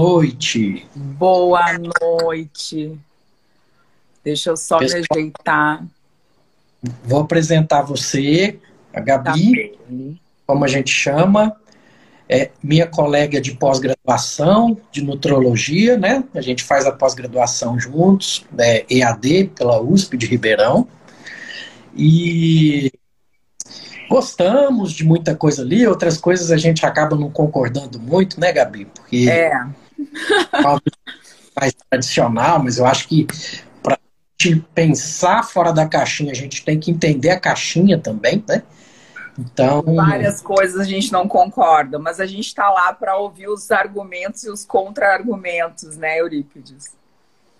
Noite. Boa noite. Deixa eu só Pessoal, me ajeitar. Vou apresentar você, a Gabi, tá como a gente chama, é minha colega de pós-graduação de nutrologia, né? A gente faz a pós-graduação juntos, né? EAD pela USP de Ribeirão. E gostamos de muita coisa ali, outras coisas a gente acaba não concordando muito, né, Gabi? Porque é. mais tradicional, mas eu acho que para pensar fora da caixinha, a gente tem que entender a caixinha também, né? Então, várias coisas a gente não concorda, mas a gente está lá para ouvir os argumentos e os contra-argumentos, né, Eurípides?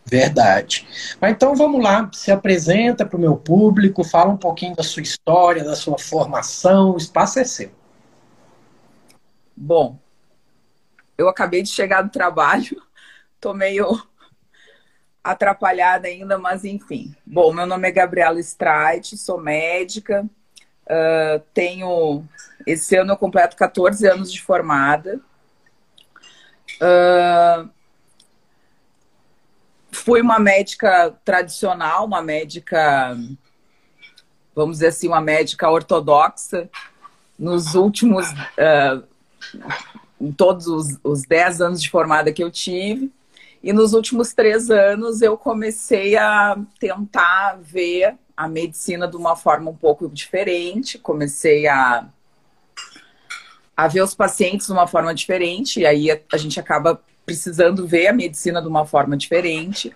Verdade. Mas então vamos lá, se apresenta para o meu público, fala um pouquinho da sua história, da sua formação, o espaço é seu. Bom, eu acabei de chegar do trabalho, tô meio atrapalhada ainda, mas enfim. Bom, meu nome é Gabriela Streit, sou médica, uh, tenho. Esse ano eu completo 14 anos de formada. Uh, fui uma médica tradicional, uma médica, vamos dizer assim, uma médica ortodoxa. Nos últimos, uh, em todos os, os 10 anos de formada que eu tive. E nos últimos três anos eu comecei a tentar ver a medicina de uma forma um pouco diferente. Comecei a, a ver os pacientes de uma forma diferente. E aí a, a gente acaba precisando ver a medicina de uma forma diferente,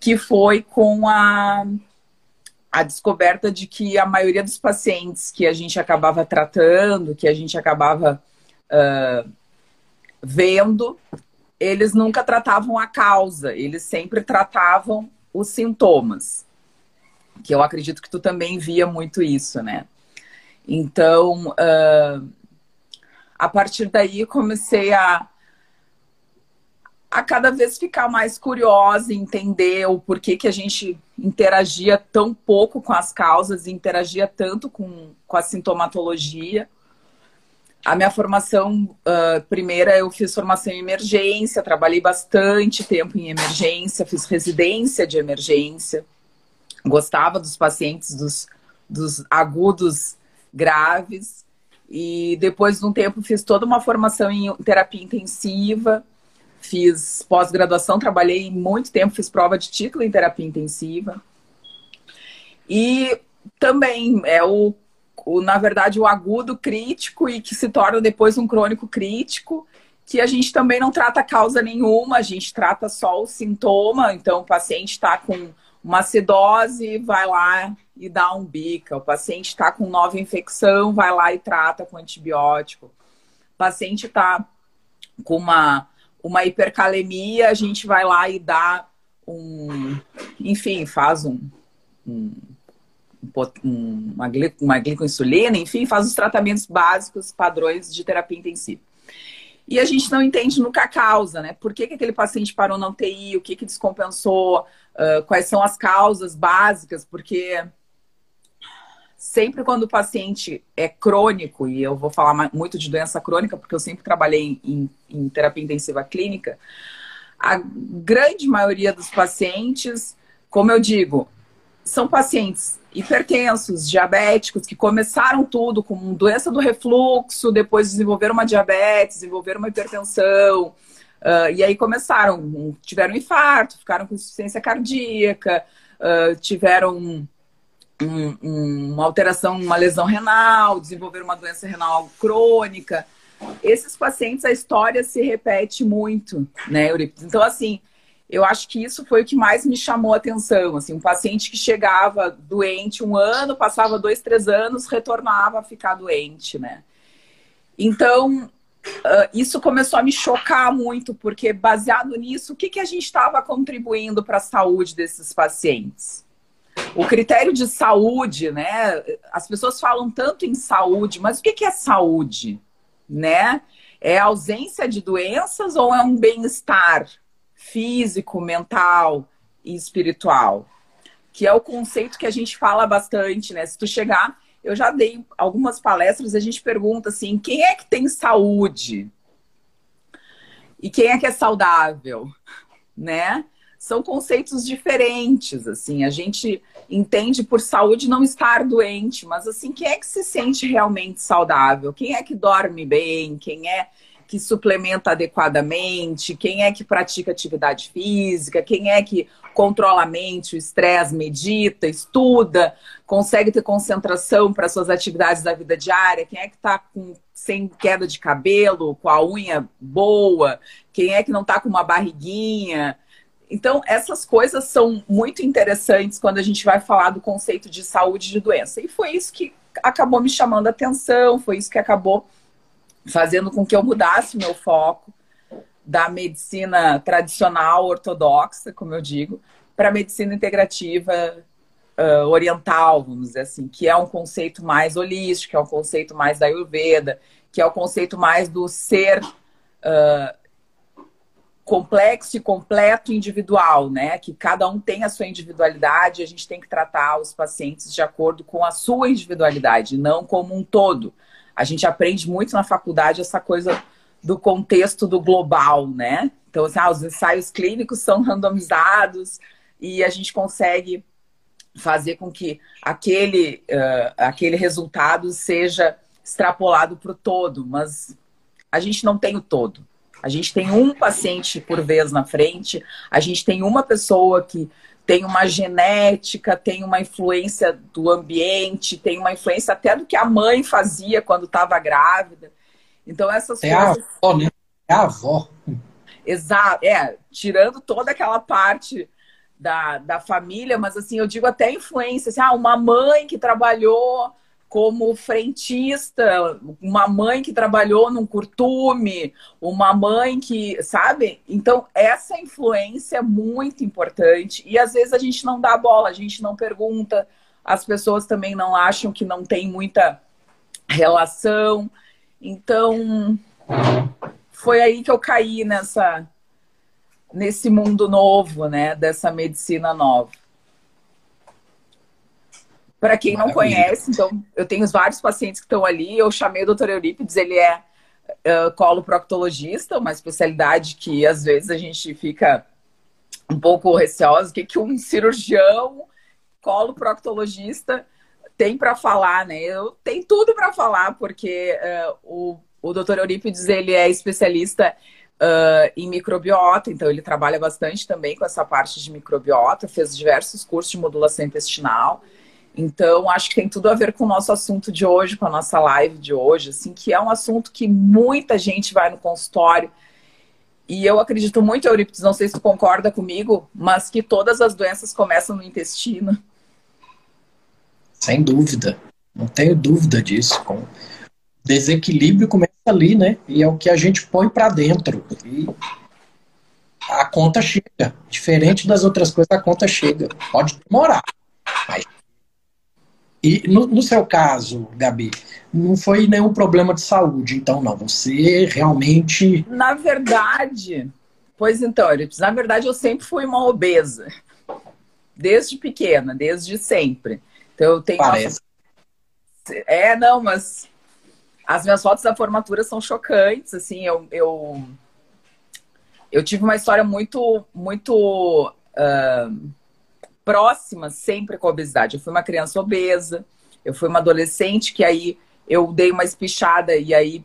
que foi com a, a descoberta de que a maioria dos pacientes que a gente acabava tratando, que a gente acabava uh, vendo, eles nunca tratavam a causa, eles sempre tratavam os sintomas. Que eu acredito que tu também via muito isso, né? Então, uh, a partir daí comecei a a cada vez ficar mais curiosa, entender o porquê que a gente interagia tão pouco com as causas interagia tanto com, com a sintomatologia. A minha formação, uh, primeira, eu fiz formação em emergência, trabalhei bastante tempo em emergência, fiz residência de emergência, gostava dos pacientes dos, dos agudos graves. E depois de um tempo fiz toda uma formação em terapia intensiva, Fiz pós-graduação, trabalhei muito tempo, fiz prova de título em terapia intensiva. E também é o, o, na verdade, o agudo crítico e que se torna depois um crônico crítico, que a gente também não trata causa nenhuma, a gente trata só o sintoma. Então, o paciente está com uma acidose, vai lá e dá um bica. O paciente está com nova infecção, vai lá e trata com antibiótico. O paciente está com uma uma hipercalemia, a gente vai lá e dá um. Enfim, faz um. um uma, uma glicoinsulina, enfim, faz os tratamentos básicos, padrões de terapia intensiva. E a gente não entende nunca a causa, né? Por que, que aquele paciente parou na UTI, o que, que descompensou, uh, quais são as causas básicas, porque sempre quando o paciente é crônico, e eu vou falar muito de doença crônica, porque eu sempre trabalhei em, em terapia intensiva clínica, a grande maioria dos pacientes, como eu digo, são pacientes hipertensos, diabéticos, que começaram tudo com doença do refluxo, depois desenvolveram uma diabetes, desenvolveram uma hipertensão, uh, e aí começaram, tiveram infarto, ficaram com insuficiência cardíaca, uh, tiveram um, um, uma alteração, uma lesão renal, desenvolver uma doença renal crônica. Esses pacientes, a história se repete muito, né, Euripides? Então, assim, eu acho que isso foi o que mais me chamou a atenção. Assim, um paciente que chegava doente um ano, passava dois, três anos, retornava a ficar doente, né? Então, Uh, isso começou a me chocar muito, porque baseado nisso, o que, que a gente estava contribuindo para a saúde desses pacientes? O critério de saúde, né? As pessoas falam tanto em saúde, mas o que, que é saúde? Né? É ausência de doenças ou é um bem-estar físico, mental e espiritual? Que é o conceito que a gente fala bastante, né? Se tu chegar eu já dei algumas palestras, a gente pergunta assim: quem é que tem saúde? E quem é que é saudável? Né? São conceitos diferentes, assim. A gente entende por saúde não estar doente, mas assim, quem é que se sente realmente saudável? Quem é que dorme bem? Quem é que suplementa adequadamente? Quem é que pratica atividade física? Quem é que controla a mente, o estresse, medita, estuda, consegue ter concentração para suas atividades da vida diária? Quem é que está sem queda de cabelo, com a unha boa? Quem é que não está com uma barriguinha? Então, essas coisas são muito interessantes quando a gente vai falar do conceito de saúde de doença. E foi isso que acabou me chamando a atenção, foi isso que acabou fazendo com que eu mudasse meu foco da medicina tradicional, ortodoxa, como eu digo, para medicina integrativa uh, oriental, vamos dizer assim, que é um conceito mais holístico, é um conceito mais da Ayurveda, que é o um conceito mais do ser uh, complexo e completo individual, né? Que cada um tem a sua individualidade e a gente tem que tratar os pacientes de acordo com a sua individualidade, não como um todo. A gente aprende muito na faculdade essa coisa do contexto do global, né? Então, assim, ah, os ensaios clínicos são randomizados e a gente consegue fazer com que aquele, uh, aquele resultado seja extrapolado para o todo, mas a gente não tem o todo. A gente tem um paciente por vez na frente, a gente tem uma pessoa que tem uma genética, tem uma influência do ambiente, tem uma influência até do que a mãe fazia quando estava grávida. Então essas é coisas. A avó, né? É a avó. Exato, é, tirando toda aquela parte da, da família, mas assim, eu digo até influência, assim, ah, uma mãe que trabalhou como frentista, uma mãe que trabalhou num curtume, uma mãe que, sabe? Então, essa influência é muito importante e às vezes a gente não dá bola, a gente não pergunta, as pessoas também não acham que não tem muita relação. Então, foi aí que eu caí nessa nesse mundo novo, né, dessa medicina nova. Para quem não conhece, então, eu tenho vários pacientes que estão ali. Eu chamei o doutor Eurípides, ele é uh, coloproctologista, uma especialidade que às vezes a gente fica um pouco receosa. O que, que um cirurgião coloproctologista tem para falar, né? Eu tenho tudo para falar, porque uh, o, o doutor Eurípides ele é especialista uh, em microbiota, então ele trabalha bastante também com essa parte de microbiota, fez diversos cursos de modulação intestinal. Então, acho que tem tudo a ver com o nosso assunto de hoje, com a nossa live de hoje, assim, que é um assunto que muita gente vai no consultório. E eu acredito muito, Eurípides, não sei se tu concorda comigo, mas que todas as doenças começam no intestino. Sem dúvida. Não tenho dúvida disso. Com desequilíbrio começa ali, né? E é o que a gente põe para dentro. E a conta chega. Diferente das outras coisas, a conta chega. Pode demorar, mas e no, no, seu caso, Gabi, não foi nenhum problema de saúde, então não. Você realmente. Na verdade, pois então, na verdade eu sempre fui uma obesa. Desde pequena, desde sempre. Então eu tenho. Parece. Uma... É, não, mas as minhas fotos da formatura são chocantes, assim, eu. eu... Eu tive uma história muito, muito uh, próxima sempre com a obesidade. Eu fui uma criança obesa, eu fui uma adolescente que aí eu dei uma espichada e aí,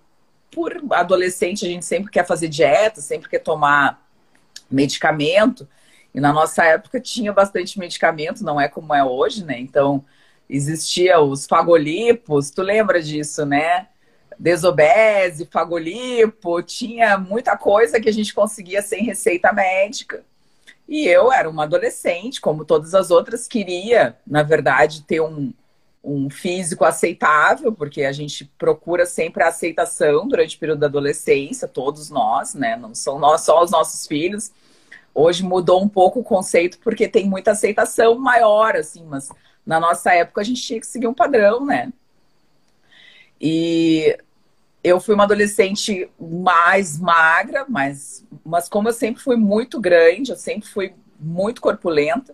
por adolescente, a gente sempre quer fazer dieta, sempre quer tomar medicamento. E na nossa época tinha bastante medicamento, não é como é hoje, né? Então, existia os fagolipos, tu lembra disso, né? Desobese, fagolipo, tinha muita coisa que a gente conseguia sem receita médica. E eu era uma adolescente, como todas as outras, queria, na verdade, ter um, um físico aceitável, porque a gente procura sempre a aceitação durante o período da adolescência, todos nós, né? Não são nós só os nossos filhos. Hoje mudou um pouco o conceito porque tem muita aceitação maior, assim, mas na nossa época a gente tinha que seguir um padrão, né? E eu fui uma adolescente mais magra, mas, mas como eu sempre fui muito grande, eu sempre fui muito corpulenta,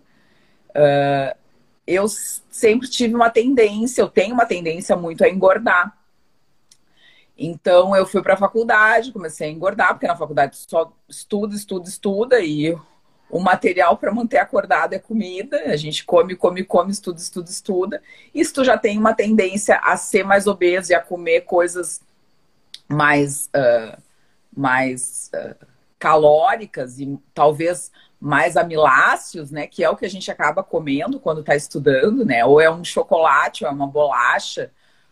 uh, eu sempre tive uma tendência, eu tenho uma tendência muito a engordar. Então eu fui para a faculdade, comecei a engordar, porque na faculdade só estuda, estuda, estuda, e o material para manter acordado é comida. A gente come, come, come, estuda, estuda, estuda. E se tu já tem uma tendência a ser mais obeso e a comer coisas mais, uh, mais uh, calóricas e talvez mais amiláceos, né? Que é o que a gente acaba comendo quando está estudando, né? Ou é um chocolate, ou é uma bolacha.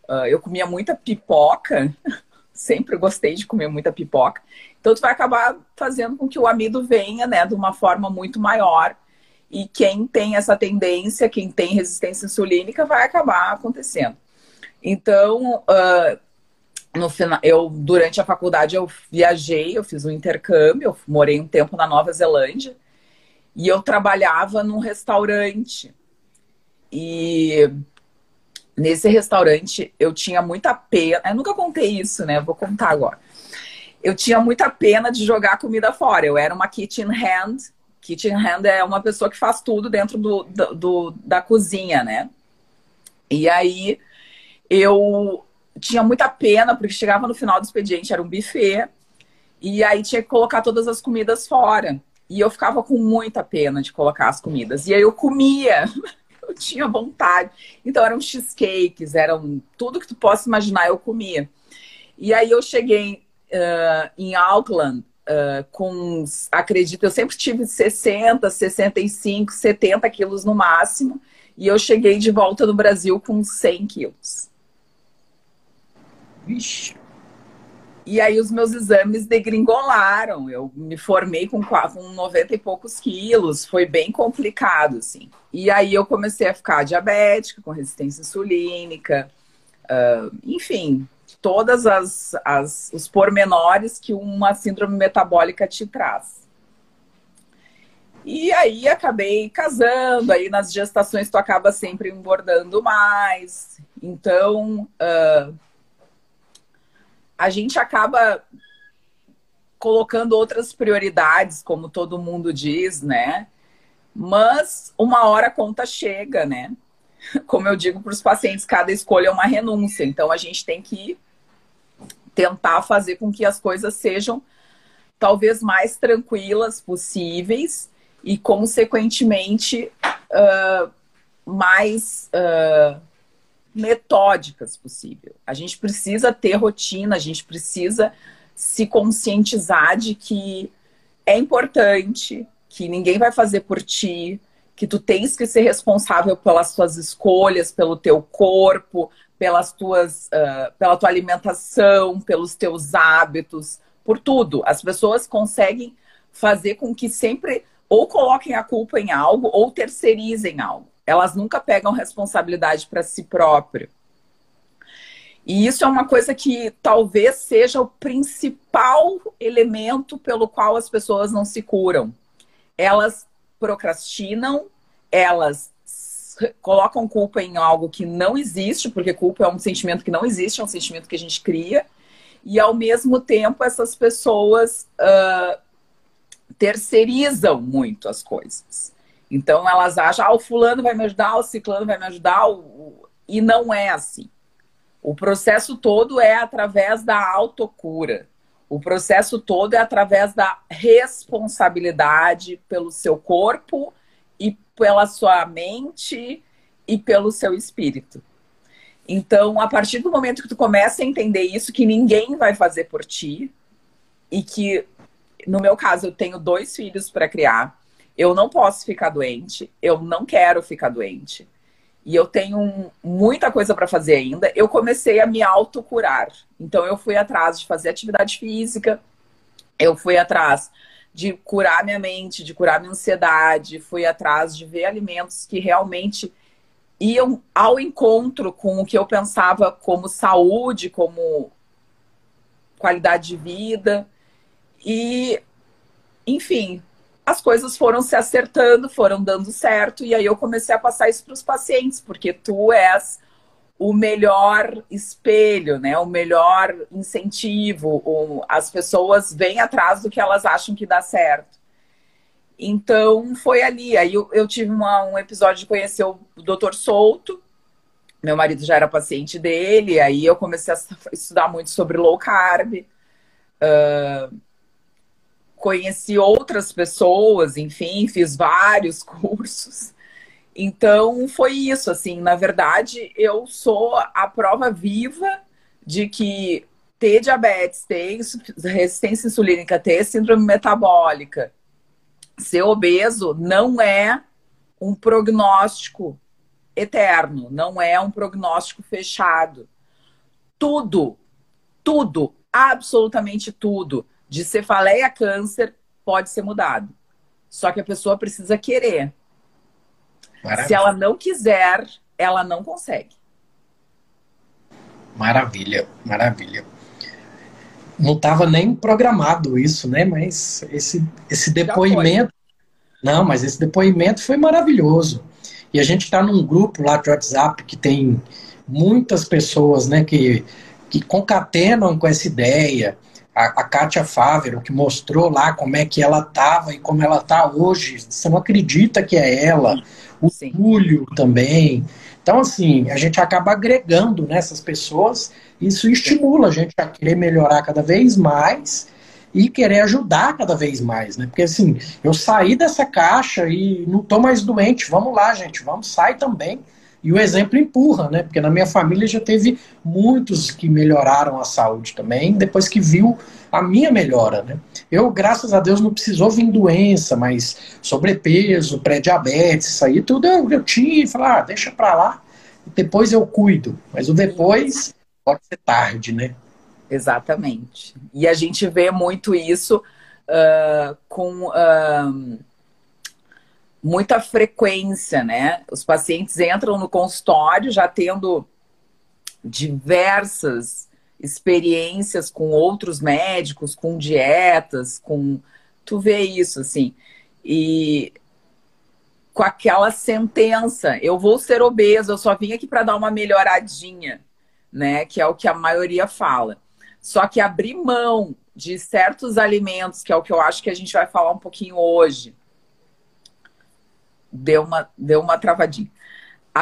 Uh, eu comia muita pipoca, sempre gostei de comer muita pipoca. Então, tu vai acabar fazendo com que o amido venha, né, de uma forma muito maior. E quem tem essa tendência, quem tem resistência insulínica, vai acabar acontecendo. Então, uh, no final, eu durante a faculdade eu viajei, eu fiz um intercâmbio, eu morei um tempo na Nova Zelândia e eu trabalhava num restaurante. E nesse restaurante eu tinha muita pena. Eu nunca contei isso, né? Vou contar agora eu tinha muita pena de jogar comida fora. Eu era uma kitchen hand. Kitchen hand é uma pessoa que faz tudo dentro do, do, do da cozinha, né? E aí eu tinha muita pena, porque chegava no final do expediente, era um buffet, e aí tinha que colocar todas as comidas fora. E eu ficava com muita pena de colocar as comidas. E aí eu comia, eu tinha vontade. Então eram cheesecakes, eram tudo que tu possa imaginar, eu comia. E aí eu cheguei uh, em Auckland uh, com, acredito, eu sempre tive 60, 65, 70 quilos no máximo. E eu cheguei de volta no Brasil com 100 quilos. Vixe. E aí os meus exames degringolaram. Eu me formei com, com 90 e poucos quilos. Foi bem complicado, assim. E aí eu comecei a ficar diabética, com resistência insulínica. Uh, enfim, todas as, as os pormenores que uma síndrome metabólica te traz. E aí acabei casando, aí nas gestações tu acaba sempre engordando mais. Então uh, a gente acaba colocando outras prioridades, como todo mundo diz, né? Mas uma hora a conta chega, né? Como eu digo para os pacientes, cada escolha é uma renúncia. Então a gente tem que tentar fazer com que as coisas sejam talvez mais tranquilas possíveis e, consequentemente, uh, mais uh, metódicas possível. A gente precisa ter rotina, a gente precisa se conscientizar de que é importante, que ninguém vai fazer por ti, que tu tens que ser responsável pelas tuas escolhas, pelo teu corpo, pelas tuas, uh, pela tua alimentação, pelos teus hábitos, por tudo. As pessoas conseguem fazer com que sempre ou coloquem a culpa em algo ou terceirizem algo. Elas nunca pegam responsabilidade para si próprio. E isso é uma coisa que talvez seja o principal elemento pelo qual as pessoas não se curam. Elas procrastinam, elas colocam culpa em algo que não existe, porque culpa é um sentimento que não existe, é um sentimento que a gente cria. E ao mesmo tempo, essas pessoas uh, terceirizam muito as coisas. Então elas acham, ah, o fulano vai me ajudar, o ciclano vai me ajudar, e não é assim. O processo todo é através da autocura. O processo todo é através da responsabilidade pelo seu corpo pela sua mente e pelo seu espírito. Então, a partir do momento que tu começa a entender isso, que ninguém vai fazer por ti, e que, no meu caso, eu tenho dois filhos para criar, eu não posso ficar doente, eu não quero ficar doente, e eu tenho muita coisa para fazer ainda, eu comecei a me autocurar. Então, eu fui atrás de fazer atividade física, eu fui atrás de curar minha mente, de curar minha ansiedade, fui atrás de ver alimentos que realmente iam ao encontro com o que eu pensava como saúde, como qualidade de vida. E, enfim, as coisas foram se acertando, foram dando certo, e aí eu comecei a passar isso para os pacientes, porque tu és o melhor espelho, né? O melhor incentivo. As pessoas vêm atrás do que elas acham que dá certo. Então foi ali. Aí eu, eu tive uma, um episódio de conhecer o Dr. Souto. Meu marido já era paciente dele, aí eu comecei a estudar muito sobre low carb. Uh, conheci outras pessoas, enfim, fiz vários cursos. Então foi isso, assim, na verdade, eu sou a prova viva de que ter diabetes, ter resistência insulínica, ter síndrome metabólica, ser obeso não é um prognóstico eterno, não é um prognóstico fechado. Tudo, tudo, absolutamente tudo, de cefaleia a câncer pode ser mudado. Só que a pessoa precisa querer. Maravilha. Se ela não quiser, ela não consegue. Maravilha, maravilha. Não estava nem programado isso, né? Mas esse, esse depoimento. Não, mas esse depoimento foi maravilhoso. E a gente está num grupo lá de WhatsApp que tem muitas pessoas né, que, que concatenam com essa ideia. A, a Kátia Fávero, que mostrou lá como é que ela estava e como ela está hoje. Você não acredita que é ela o Sim. Túlio também. Então, assim, a gente acaba agregando nessas pessoas, isso estimula a gente a querer melhorar cada vez mais e querer ajudar cada vez mais, né? Porque assim, eu saí dessa caixa e não tô mais doente, vamos lá, gente, vamos sair também. E o exemplo empurra, né? Porque na minha família já teve muitos que melhoraram a saúde também, depois que viu a minha melhora, né? Eu, graças a Deus, não precisou vir doença, mas sobrepeso, pré-diabetes, isso aí tudo eu, eu tinha e falar, ah, deixa pra lá, depois eu cuido. Mas o depois pode ser tarde, né? Exatamente. E a gente vê muito isso uh, com uh, muita frequência, né? Os pacientes entram no consultório já tendo diversas experiências com outros médicos, com dietas, com. Tu vê isso, assim. E com aquela sentença, eu vou ser obeso, eu só vim aqui para dar uma melhoradinha, né? Que é o que a maioria fala. Só que abrir mão de certos alimentos, que é o que eu acho que a gente vai falar um pouquinho hoje, deu uma, deu uma travadinha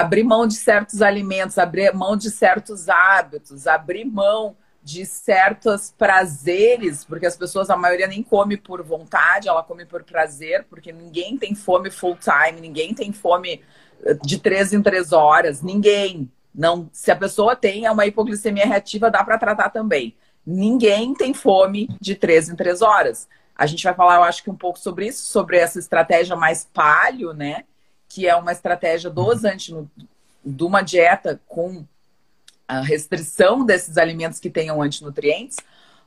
abrir mão de certos alimentos, abrir mão de certos hábitos, abrir mão de certos prazeres, porque as pessoas, a maioria nem come por vontade, ela come por prazer, porque ninguém tem fome full time, ninguém tem fome eh, de três em três horas, ninguém. Não, se a pessoa tem uma hipoglicemia reativa, dá para tratar também. Ninguém tem fome de três em três horas. A gente vai falar, eu acho que um pouco sobre isso, sobre essa estratégia mais palio, né? que é uma estratégia dosante uhum. de uma dieta com a restrição desses alimentos que tenham antinutrientes,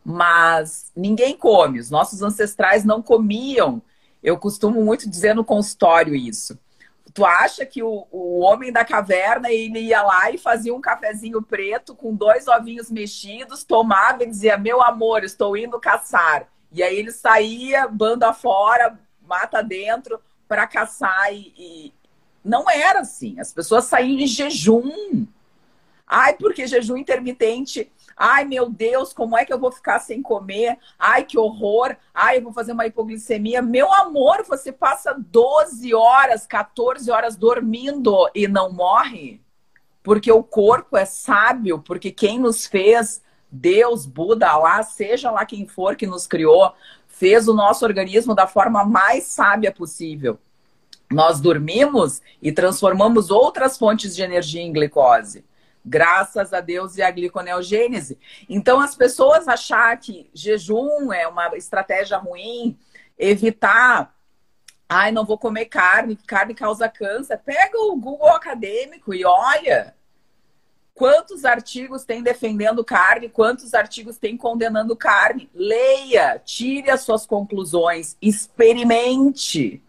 mas ninguém come. Os nossos ancestrais não comiam. Eu costumo muito dizer no consultório isso. Tu acha que o, o homem da caverna ele ia lá e fazia um cafezinho preto com dois ovinhos mexidos, tomava e dizia: Meu amor, estou indo caçar. E aí ele saía, banda fora, mata dentro, para caçar e, e, não era assim. As pessoas saíam em jejum. Ai, porque jejum intermitente. Ai, meu Deus, como é que eu vou ficar sem comer? Ai, que horror. Ai, eu vou fazer uma hipoglicemia. Meu amor, você passa 12 horas, 14 horas dormindo e não morre? Porque o corpo é sábio, porque quem nos fez, Deus, Buda, lá, seja lá quem for que nos criou, fez o nosso organismo da forma mais sábia possível. Nós dormimos e transformamos outras fontes de energia em glicose. Graças a Deus e a gliconeogênese. Então, as pessoas achar que jejum é uma estratégia ruim, evitar ai, não vou comer carne, carne causa câncer. Pega o Google acadêmico e olha Quantos artigos tem defendendo carne? Quantos artigos tem condenando carne? Leia, tire as suas conclusões, experimente.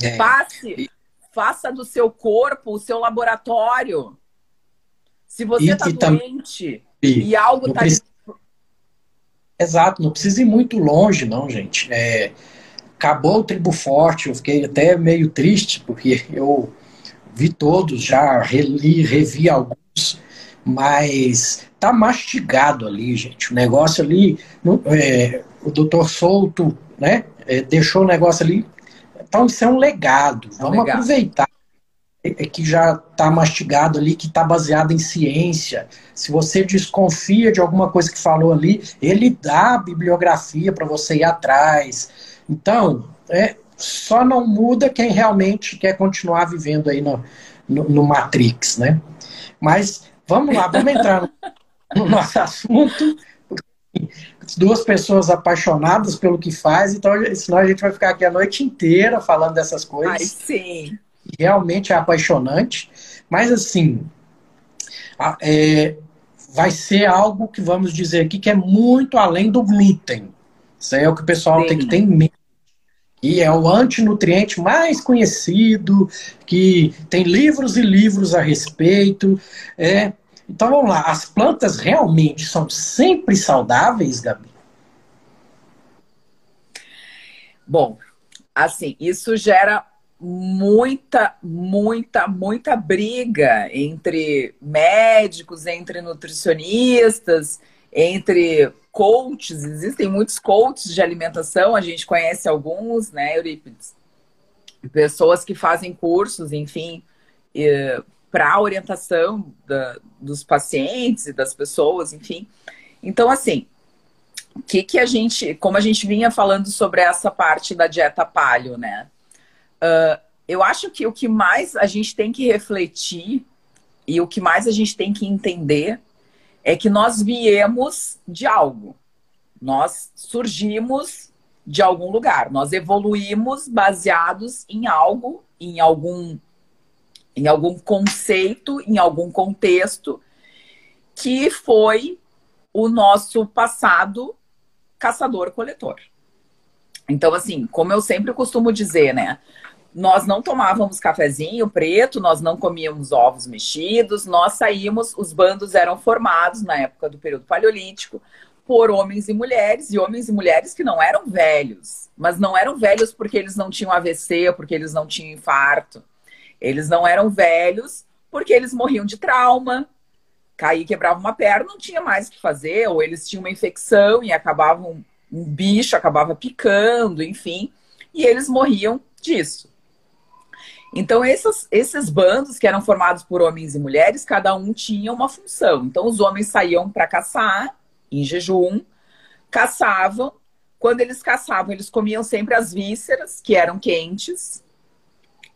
É. Passe, faça do seu corpo o seu laboratório. Se você está doente e, e algo está. Precisa... Exato, não precisa ir muito longe, não, gente. É, acabou o Tribo Forte, eu fiquei até meio triste, porque eu vi todos, já reli, revi alguns, mas tá mastigado ali, gente. O negócio ali, é, o doutor Souto, né, é, deixou o negócio ali. Então, isso é um legado. É Vamos aproveitar é, é que já está mastigado ali, que está baseado em ciência. Se você desconfia de alguma coisa que falou ali, ele dá a bibliografia para você ir atrás. Então, é, só não muda quem realmente quer continuar vivendo aí no, no, no Matrix, né? Mas vamos lá, vamos entrar no, no nosso assunto. Duas pessoas apaixonadas pelo que faz, então senão a gente vai ficar aqui a noite inteira falando dessas coisas. Ai, sim. Realmente é apaixonante, mas assim, é, vai ser algo que vamos dizer aqui que é muito além do glúten. Isso aí é o que o pessoal sim. tem que ter em mente e é o antinutriente mais conhecido, que tem livros e livros a respeito. É. Então vamos lá, as plantas realmente são sempre saudáveis, Gabi? Bom, assim, isso gera muita, muita, muita briga entre médicos, entre nutricionistas, entre coaches, existem muitos coaches de alimentação, a gente conhece alguns, né, Eurípides? Pessoas que fazem cursos, enfim, para orientação da, dos pacientes e das pessoas, enfim. Então, assim, o que, que a gente, como a gente vinha falando sobre essa parte da dieta paleo, né? Uh, eu acho que o que mais a gente tem que refletir e o que mais a gente tem que entender é que nós viemos de algo. Nós surgimos de algum lugar. Nós evoluímos baseados em algo, em algum em algum conceito, em algum contexto que foi o nosso passado caçador-coletor. Então, assim, como eu sempre costumo dizer, né? Nós não tomávamos cafezinho preto, nós não comíamos ovos mexidos, nós saímos, os bandos eram formados na época do período paleolítico por homens e mulheres, e homens e mulheres que não eram velhos, mas não eram velhos porque eles não tinham AVC, porque eles não tinham infarto. Eles não eram velhos porque eles morriam de trauma, caía quebrava uma perna, não tinha mais o que fazer, ou eles tinham uma infecção e acabavam um bicho acabava picando, enfim, e eles morriam disso. Então, esses, esses bandos que eram formados por homens e mulheres, cada um tinha uma função. Então, os homens saíam para caçar em jejum, caçavam. Quando eles caçavam, eles comiam sempre as vísceras, que eram quentes,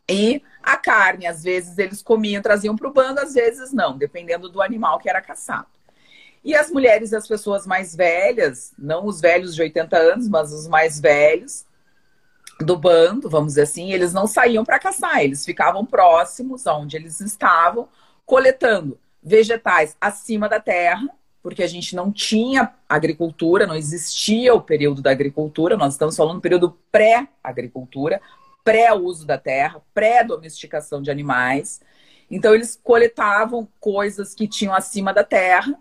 e a carne. Às vezes eles comiam, traziam para o bando, às vezes não, dependendo do animal que era caçado. E as mulheres e as pessoas mais velhas, não os velhos de 80 anos, mas os mais velhos, do bando, vamos dizer assim, eles não saíam para caçar, eles ficavam próximos aonde eles estavam, coletando vegetais acima da terra, porque a gente não tinha agricultura, não existia o período da agricultura, nós estamos falando do período pré-agricultura, pré-uso da terra, pré-domesticação de animais. Então, eles coletavam coisas que tinham acima da terra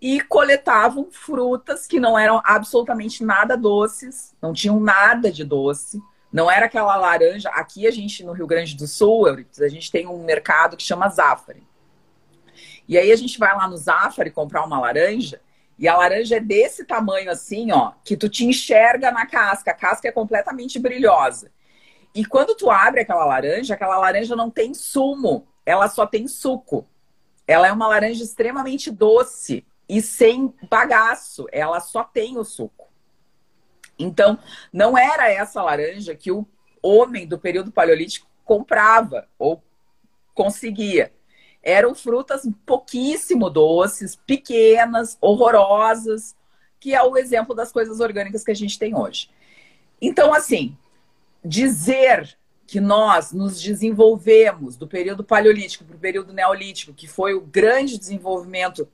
e coletavam frutas que não eram absolutamente nada doces, não tinham nada de doce não era aquela laranja. Aqui a gente, no Rio Grande do Sul, a gente tem um mercado que chama Zafari. E aí a gente vai lá no Zafari comprar uma laranja. E a laranja é desse tamanho assim, ó, que tu te enxerga na casca. A casca é completamente brilhosa. E quando tu abre aquela laranja, aquela laranja não tem sumo, ela só tem suco. Ela é uma laranja extremamente doce e sem bagaço, ela só tem o suco. Então, não era essa laranja que o homem do período paleolítico comprava ou conseguia. Eram frutas pouquíssimo doces, pequenas, horrorosas, que é o exemplo das coisas orgânicas que a gente tem hoje. Então, assim, dizer que nós nos desenvolvemos do período paleolítico para o período neolítico, que foi o grande desenvolvimento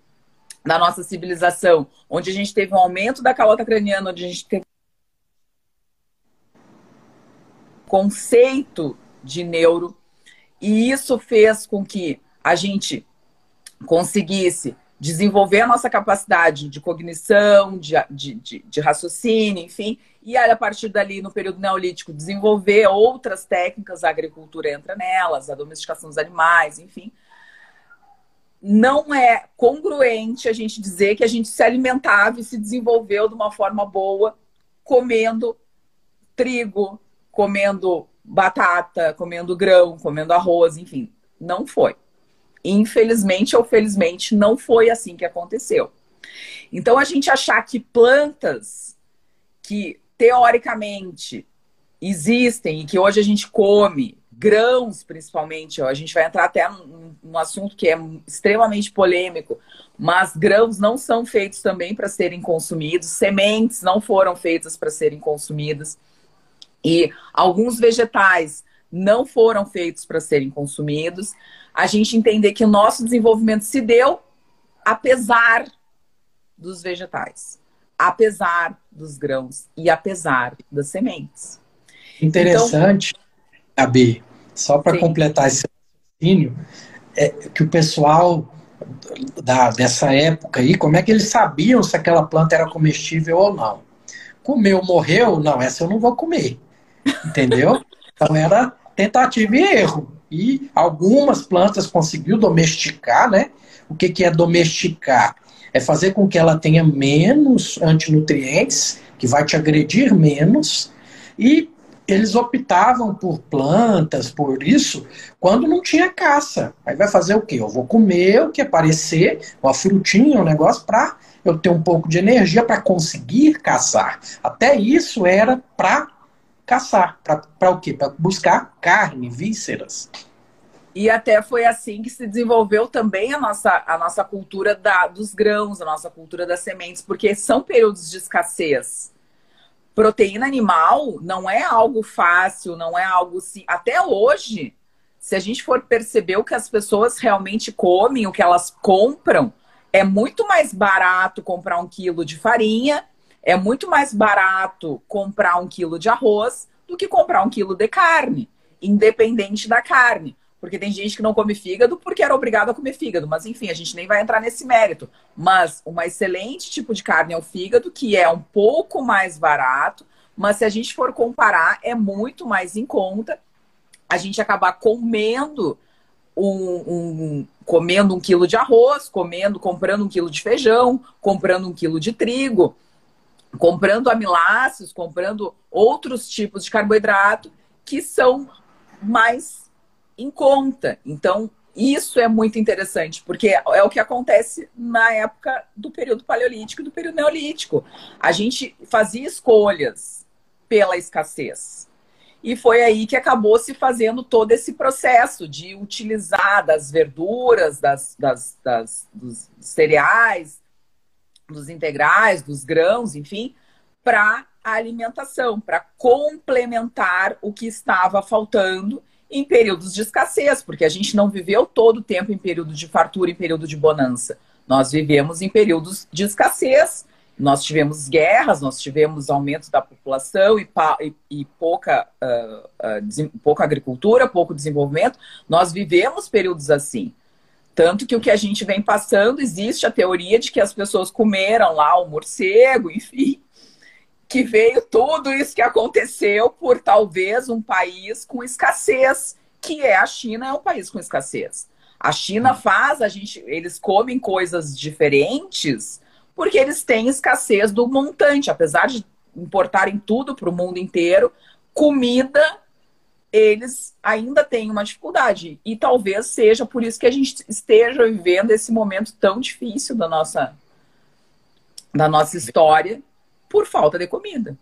da nossa civilização, onde a gente teve um aumento da calota craniana, onde a gente teve conceito de neuro, e isso fez com que a gente conseguisse desenvolver a nossa capacidade de cognição, de, de, de, de raciocínio, enfim, e aí, a partir dali, no período neolítico, desenvolver outras técnicas, a agricultura entra nelas, a domesticação dos animais, enfim. Não é congruente a gente dizer que a gente se alimentava e se desenvolveu de uma forma boa, comendo trigo, comendo batata, comendo grão, comendo arroz, enfim. Não foi. Infelizmente ou felizmente, não foi assim que aconteceu. Então, a gente achar que plantas que teoricamente existem e que hoje a gente come, grãos principalmente, ó, a gente vai entrar até num, num assunto que é extremamente polêmico, mas grãos não são feitos também para serem consumidos, sementes não foram feitas para serem consumidas e alguns vegetais não foram feitos para serem consumidos. A gente entender que o nosso desenvolvimento se deu apesar dos vegetais apesar dos grãos e apesar das sementes. Interessante, então, Gabi, só para completar esse raciocínio, é que o pessoal da, dessa época aí, como é que eles sabiam se aquela planta era comestível ou não? Comeu, morreu? Não, essa eu não vou comer. Entendeu? então era tentativa e erro. E algumas plantas conseguiu domesticar, né? O que, que é domesticar? é fazer com que ela tenha menos antinutrientes, que vai te agredir menos, e eles optavam por plantas, por isso, quando não tinha caça. Aí vai fazer o quê? Eu vou comer o que aparecer, uma frutinha, um negócio, para eu ter um pouco de energia para conseguir caçar. Até isso era para caçar. Para o quê? Para buscar carne, vísceras. E até foi assim que se desenvolveu também a nossa, a nossa cultura da, dos grãos, a nossa cultura das sementes, porque são períodos de escassez. Proteína animal não é algo fácil, não é algo assim. Até hoje, se a gente for perceber o que as pessoas realmente comem, o que elas compram, é muito mais barato comprar um quilo de farinha, é muito mais barato comprar um quilo de arroz do que comprar um quilo de carne, independente da carne. Porque tem gente que não come fígado porque era obrigado a comer fígado. Mas enfim, a gente nem vai entrar nesse mérito. Mas uma excelente tipo de carne é o fígado, que é um pouco mais barato. Mas se a gente for comparar, é muito mais em conta a gente acabar comendo um, um, comendo um quilo de arroz, comendo, comprando um quilo de feijão, comprando um quilo de trigo, comprando amiláceos, comprando outros tipos de carboidrato que são mais em conta. Então, isso é muito interessante, porque é o que acontece na época do período paleolítico e do período neolítico. A gente fazia escolhas pela escassez. E foi aí que acabou se fazendo todo esse processo de utilizar das verduras, das, das, das dos cereais, dos integrais, dos grãos, enfim, para a alimentação, para complementar o que estava faltando em períodos de escassez, porque a gente não viveu todo o tempo em período de fartura, em período de bonança. Nós vivemos em períodos de escassez. Nós tivemos guerras, nós tivemos aumento da população e, e, e pouca, uh, uh, pouca agricultura, pouco desenvolvimento. Nós vivemos períodos assim. Tanto que o que a gente vem passando, existe a teoria de que as pessoas comeram lá o morcego, enfim, que veio tudo isso que aconteceu por talvez um país com escassez, que é a China, é um país com escassez. A China hum. faz, a gente, eles comem coisas diferentes porque eles têm escassez do montante, apesar de importarem tudo para o mundo inteiro, comida eles ainda têm uma dificuldade. E talvez seja por isso que a gente esteja vivendo esse momento tão difícil da nossa, da nossa história, por falta de comida.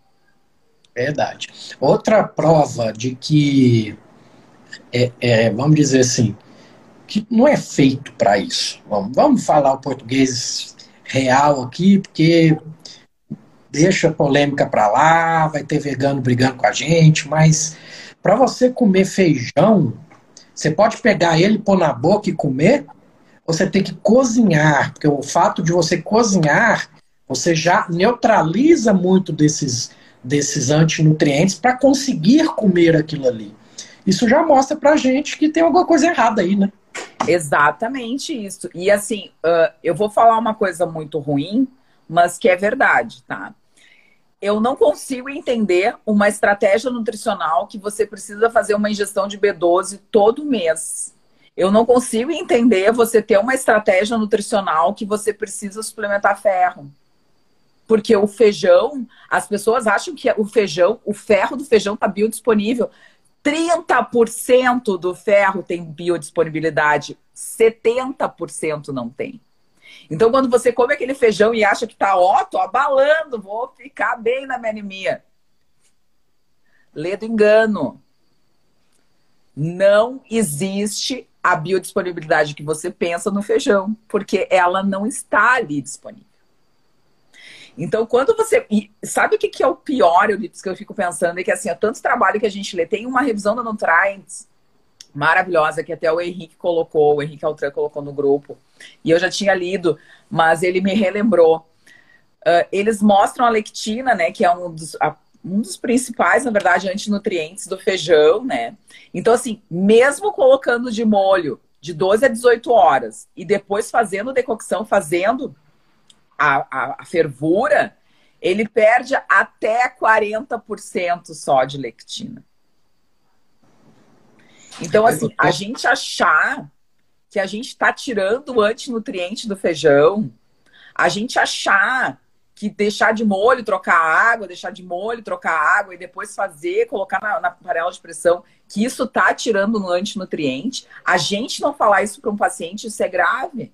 Verdade. Outra prova de que, é, é, vamos dizer assim, que não é feito para isso. Vamos, vamos falar o português real aqui, porque deixa polêmica para lá, vai ter vegano brigando com a gente, mas para você comer feijão, você pode pegar ele, pôr na boca e comer, você tem que cozinhar, porque o fato de você cozinhar, você já neutraliza muito desses, desses antinutrientes para conseguir comer aquilo ali. Isso já mostra pra gente que tem alguma coisa errada aí, né? Exatamente isso. E assim, uh, eu vou falar uma coisa muito ruim, mas que é verdade, tá? Eu não consigo entender uma estratégia nutricional que você precisa fazer uma ingestão de B12 todo mês. Eu não consigo entender você ter uma estratégia nutricional que você precisa suplementar ferro. Porque o feijão, as pessoas acham que o feijão, o ferro do feijão está biodisponível. 30% do ferro tem biodisponibilidade, 70% não tem. Então, quando você come aquele feijão e acha que tá, ó, tô abalando, vou ficar bem na minha anemia. Lê do engano. Não existe a biodisponibilidade que você pensa no feijão, porque ela não está ali disponível. Então, quando você. E sabe o que, que é o pior, Euripides, que eu fico pensando? É que assim, é tanto trabalho que a gente lê. Tem uma revisão da Nutrients maravilhosa que até o Henrique colocou, o Henrique Altran colocou no grupo. E eu já tinha lido, mas ele me relembrou. Uh, eles mostram a lectina, né, que é um dos, a, um dos principais, na verdade, antinutrientes do feijão, né? Então, assim, mesmo colocando de molho de 12 a 18 horas e depois fazendo decocção, fazendo a, a, a fervura, ele perde até 40% só de lectina. Então, assim, a gente achar que a gente está tirando o antinutriente do feijão, a gente achar que deixar de molho, trocar água, deixar de molho, trocar água e depois fazer, colocar na, na panela de pressão, que isso tá tirando um antinutriente, a gente não falar isso para um paciente, isso é grave.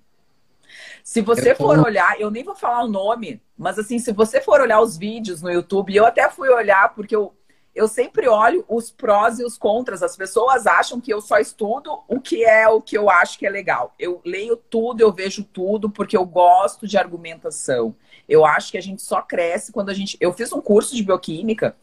Se você for olhar, eu nem vou falar o nome, mas assim, se você for olhar os vídeos no YouTube, eu até fui olhar porque eu, eu sempre olho os prós e os contras. As pessoas acham que eu só estudo o que é o que eu acho que é legal. Eu leio tudo, eu vejo tudo porque eu gosto de argumentação. Eu acho que a gente só cresce quando a gente. Eu fiz um curso de bioquímica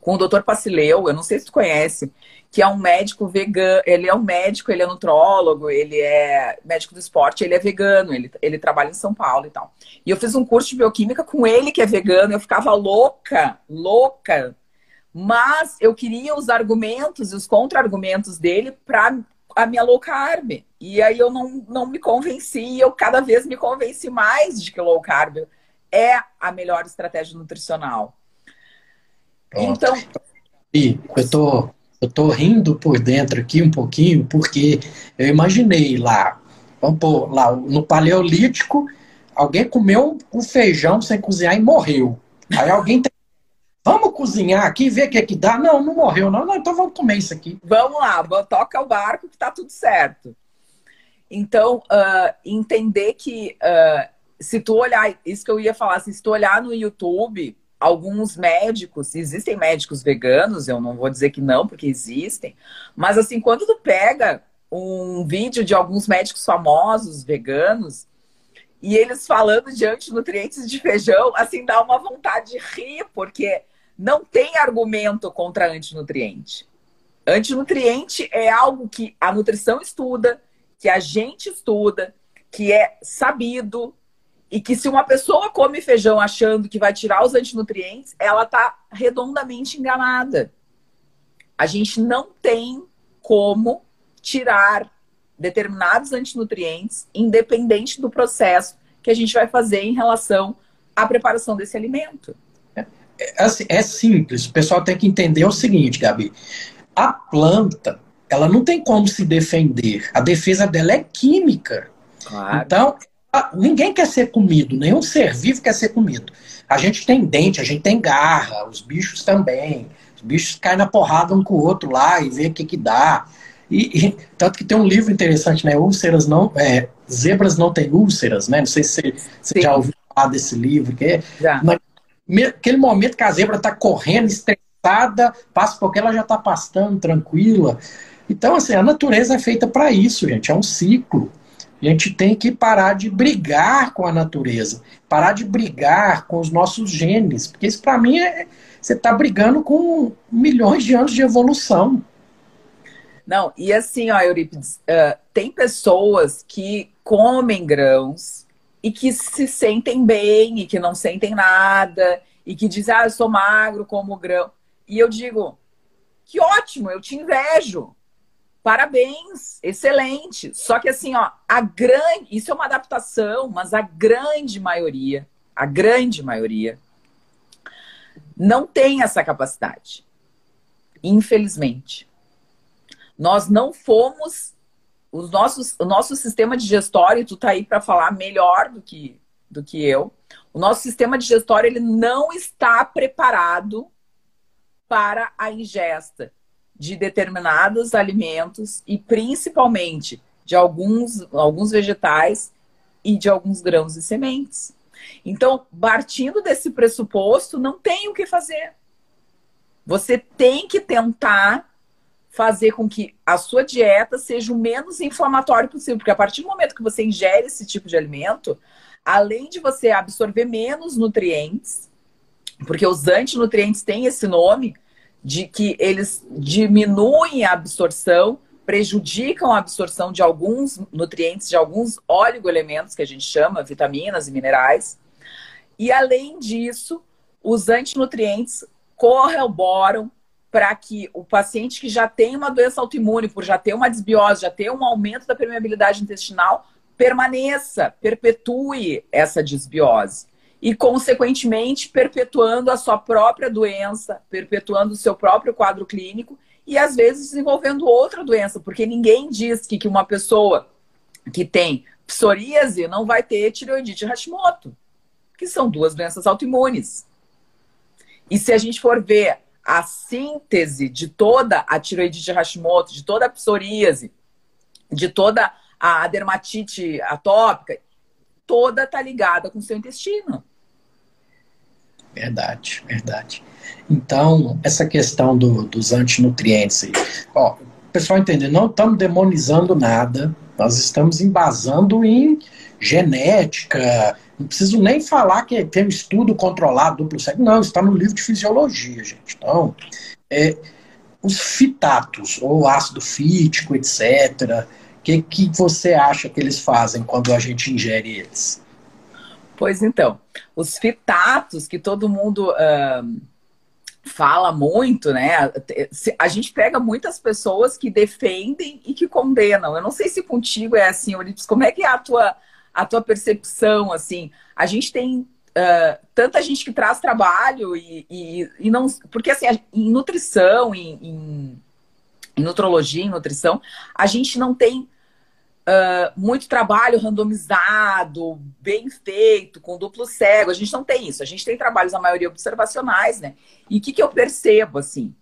com o Dr. Pacileu, eu não sei se tu conhece, que é um médico vegano, ele é um médico, ele é nutrólogo, ele é médico do esporte, ele é vegano, ele, ele trabalha em São Paulo e tal. E eu fiz um curso de bioquímica com ele, que é vegano, eu ficava louca, louca. Mas eu queria os argumentos e os contra-argumentos dele para a minha low carb. E aí eu não, não me convenci, e eu cada vez me convenci mais de que low carb é a melhor estratégia nutricional. Pronto. Então. E eu tô, eu tô rindo por dentro aqui um pouquinho, porque eu imaginei lá, vamos pôr, lá no Paleolítico, alguém comeu o feijão sem cozinhar e morreu. Aí alguém Vamos cozinhar aqui, ver o que é que dá. Não, não morreu, não. não. Então vamos comer isso aqui. Vamos lá, toca o barco que tá tudo certo. Então, uh, entender que uh, se tu olhar, isso que eu ia falar, assim, se tu olhar no YouTube, alguns médicos, existem médicos veganos, eu não vou dizer que não, porque existem, mas assim, quando tu pega um vídeo de alguns médicos famosos veganos e eles falando de antinutrientes de feijão, assim, dá uma vontade de rir, porque não tem argumento contra antinutriente. Antinutriente é algo que a nutrição estuda, que a gente estuda, que é sabido, e que se uma pessoa come feijão achando que vai tirar os antinutrientes, ela está redondamente enganada. A gente não tem como tirar determinados antinutrientes, independente do processo que a gente vai fazer em relação à preparação desse alimento. É, é, assim, é simples. O pessoal tem que entender o seguinte, Gabi. A planta, ela não tem como se defender. A defesa dela é química. Claro. Então, ninguém quer ser comido, nenhum ser vivo quer ser comido. A gente tem dente, a gente tem garra, os bichos também. Os bichos caem na porrada um com o outro lá e vê o que, que dá. E, e, tanto que tem um livro interessante, né? Úlceras não. É, Zebras não têm úlceras, né? Não sei se você, você já ouviu falar desse livro. Que é, já. Naquele momento que a zebra está correndo, estressada, passa porque ela já está pastando tranquila. Então, assim, a natureza é feita para isso, gente. É um ciclo. A gente tem que parar de brigar com a natureza, parar de brigar com os nossos genes, porque isso para mim é você está brigando com milhões de anos de evolução. Não, e assim, ó, Eurípides, uh, tem pessoas que comem grãos e que se sentem bem e que não sentem nada e que dizem, ah, eu sou magro, como grão. E eu digo, que ótimo, eu te invejo. Parabéns, excelente. Só que assim, ó, a grande, isso é uma adaptação, mas a grande maioria, a grande maioria não tem essa capacidade. Infelizmente. Nós não fomos os nossos, o nosso sistema digestório, tu tá aí para falar melhor do que do que eu. O nosso sistema digestório ele não está preparado para a ingesta de determinados alimentos e principalmente de alguns, alguns vegetais e de alguns grãos e sementes. Então, partindo desse pressuposto, não tem o que fazer. Você tem que tentar fazer com que a sua dieta seja o menos inflamatório possível, porque a partir do momento que você ingere esse tipo de alimento, além de você absorver menos nutrientes, porque os antinutrientes têm esse nome, de que eles diminuem a absorção, prejudicam a absorção de alguns nutrientes, de alguns oligoelementos que a gente chama, vitaminas e minerais. E além disso, os antinutrientes corroboram para que o paciente que já tem uma doença autoimune, por já ter uma desbiose, já ter um aumento da permeabilidade intestinal, permaneça, perpetue essa desbiose e, consequentemente, perpetuando a sua própria doença, perpetuando o seu próprio quadro clínico e, às vezes, desenvolvendo outra doença, porque ninguém diz que, uma pessoa que tem psoríase não vai ter tireoidite Hashimoto, que são duas doenças autoimunes. E se a gente for ver a síntese de toda a tireoidite Hashimoto, de toda a psoríase, de toda a dermatite atópica, toda tá ligada com o seu intestino. Verdade, verdade. Então, essa questão do, dos antinutrientes aí, ó, pessoal entender, não estamos demonizando nada, nós estamos embasando em genética, não preciso nem falar que tem um estudo controlado duplo cego, não, está no livro de fisiologia, gente. Então, é, os fitatos, ou ácido fítico, etc., o que, que você acha que eles fazem quando a gente ingere eles? Pois então, os fitatos que todo mundo uh, fala muito, né? A gente pega muitas pessoas que defendem e que condenam. Eu não sei se contigo é assim, Euripides, como é que é a tua, a tua percepção, assim? A gente tem uh, tanta gente que traz trabalho e, e, e não... Porque, assim, em nutrição, em, em, em nutrologia, em nutrição, a gente não tem Uh, muito trabalho randomizado, bem feito, com duplo cego. A gente não tem isso. A gente tem trabalhos, a maioria, observacionais, né? E o que, que eu percebo, assim?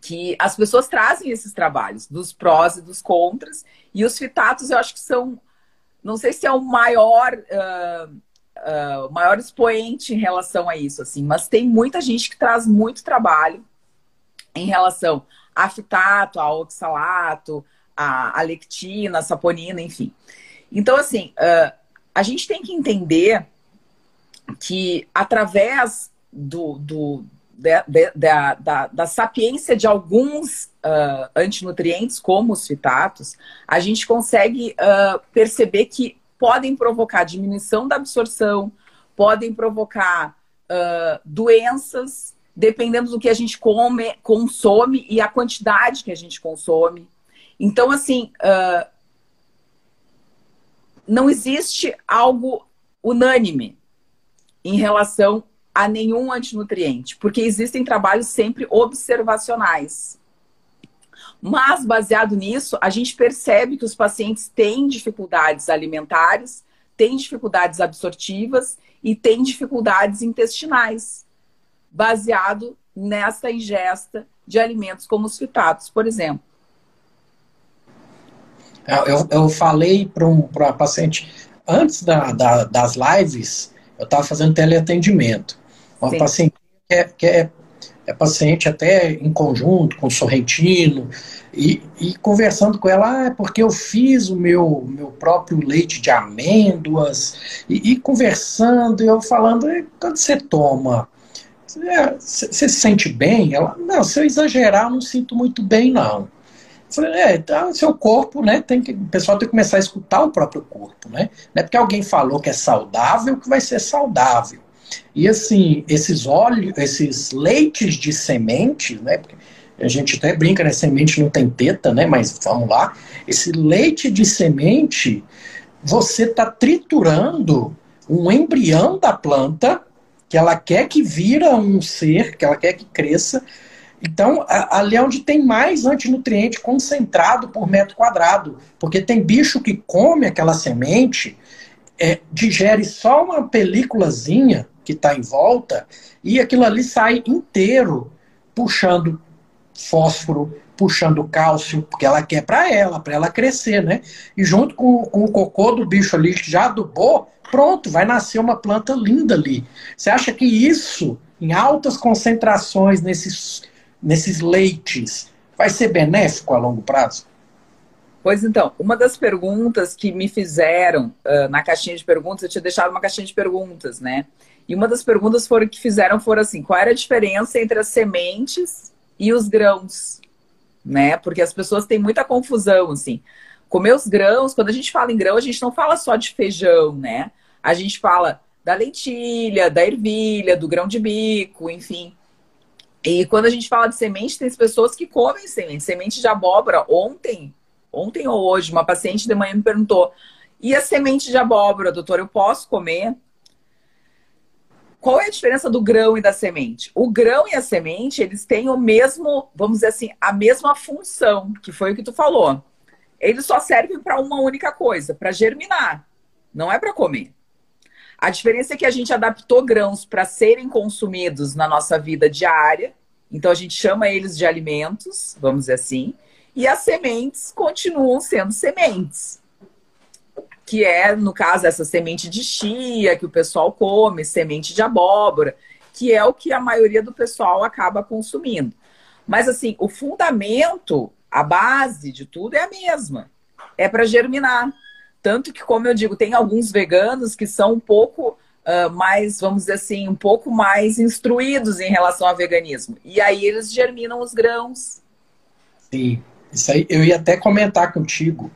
Que as pessoas trazem esses trabalhos, dos prós e dos contras, e os fitatos eu acho que são, não sei se é o maior, uh, uh, maior expoente em relação a isso, assim, mas tem muita gente que traz muito trabalho em relação a fitato, a oxalato, a, a lectina, a saponina, enfim. Então, assim, uh, a gente tem que entender que através do, do de, da, da, da, sapiência de alguns uh, antinutrientes, como os fitatos, a gente consegue uh, perceber que podem provocar diminuição da absorção, podem provocar uh, doenças, dependendo do que a gente come, consome e a quantidade que a gente consome. Então, assim, uh, não existe algo unânime em relação a nenhum antinutriente, porque existem trabalhos sempre observacionais. Mas, baseado nisso, a gente percebe que os pacientes têm dificuldades alimentares, têm dificuldades absortivas e têm dificuldades intestinais, baseado nessa ingesta de alimentos como os fitatos, por exemplo. Eu, eu falei para um, uma paciente, antes da, da, das lives, eu estava fazendo teleatendimento. Uma Sim. paciente que é, que é é paciente até em conjunto com o Sorrentino, e, e, conversando com ela, ah, é porque eu fiz o meu, meu próprio leite de amêndoas, e, e conversando, eu falando, quando você toma, você, você se sente bem? Ela, não, se eu exagerar, eu não sinto muito bem, não. Falei, é, então, seu corpo, né, tem que, o pessoal tem que começar a escutar o próprio corpo, né? Não é porque alguém falou que é saudável que vai ser saudável. E assim, esses óleos, esses leites de semente, né? A gente até brinca, né? Semente não tem teta, né? Mas vamos lá. Esse leite de semente, você está triturando um embrião da planta que ela quer que vira um ser, que ela quer que cresça. Então, ali é onde tem mais antinutriente concentrado por metro quadrado. Porque tem bicho que come aquela semente, é, digere só uma películazinha que está em volta, e aquilo ali sai inteiro, puxando fósforo, puxando cálcio, porque ela quer para ela, para ela crescer, né? E junto com, com o cocô do bicho ali que já adubou, pronto, vai nascer uma planta linda ali. Você acha que isso, em altas concentrações nesses, nesses leites, vai ser benéfico a longo prazo? Pois então, uma das perguntas que me fizeram uh, na caixinha de perguntas, eu tinha deixado uma caixinha de perguntas, né? E uma das perguntas foram, que fizeram foram assim: qual era a diferença entre as sementes e os grãos? Né? Porque as pessoas têm muita confusão, assim. Comer os grãos, quando a gente fala em grão, a gente não fala só de feijão, né? A gente fala da lentilha, da ervilha, do grão de bico, enfim. E quando a gente fala de semente, tem pessoas que comem semente. Semente de abóbora. Ontem, ontem ou hoje, uma paciente de manhã me perguntou: e a semente de abóbora, doutor, eu posso comer? Qual é a diferença do grão e da semente? O grão e a semente, eles têm o mesmo, vamos dizer assim, a mesma função, que foi o que tu falou. Eles só servem para uma única coisa, para germinar. Não é para comer. A diferença é que a gente adaptou grãos para serem consumidos na nossa vida diária. Então a gente chama eles de alimentos, vamos dizer assim. E as sementes continuam sendo sementes que é, no caso, essa semente de chia que o pessoal come, semente de abóbora, que é o que a maioria do pessoal acaba consumindo. Mas, assim, o fundamento, a base de tudo é a mesma. É para germinar. Tanto que, como eu digo, tem alguns veganos que são um pouco uh, mais, vamos dizer assim, um pouco mais instruídos em relação ao veganismo. E aí eles germinam os grãos. Sim, isso aí eu ia até comentar contigo.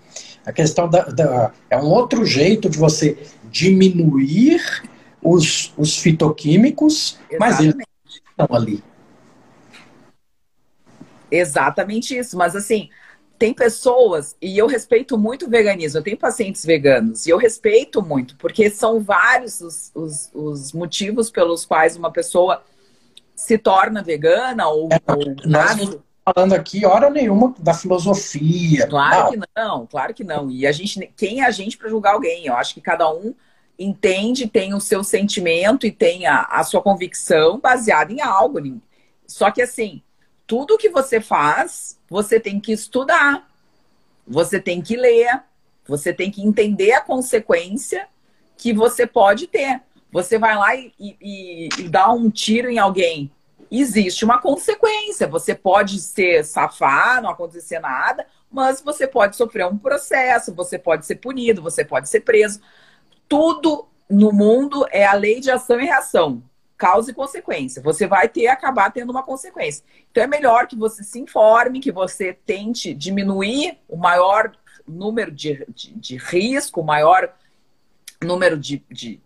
A questão da, da, é um outro jeito de você diminuir os, os fitoquímicos, Exatamente. mas eles estão ali. Exatamente isso. Mas assim, tem pessoas, e eu respeito muito o veganismo, eu tenho pacientes veganos, e eu respeito muito, porque são vários os, os, os motivos pelos quais uma pessoa se torna vegana ou, é, ou nós, falando aqui hora nenhuma da filosofia. Claro não. que não, claro que não. E a gente, quem é a gente para julgar alguém? Eu acho que cada um entende, tem o seu sentimento e tem a, a sua convicção baseada em algo. Só que assim, tudo que você faz, você tem que estudar, você tem que ler, você tem que entender a consequência que você pode ter. Você vai lá e, e, e dá um tiro em alguém existe uma consequência. Você pode ser safar, não acontecer nada, mas você pode sofrer um processo, você pode ser punido, você pode ser preso. Tudo no mundo é a lei de ação e reação, causa e consequência. Você vai ter acabar tendo uma consequência. Então é melhor que você se informe, que você tente diminuir o maior número de, de, de risco, o maior número de, de,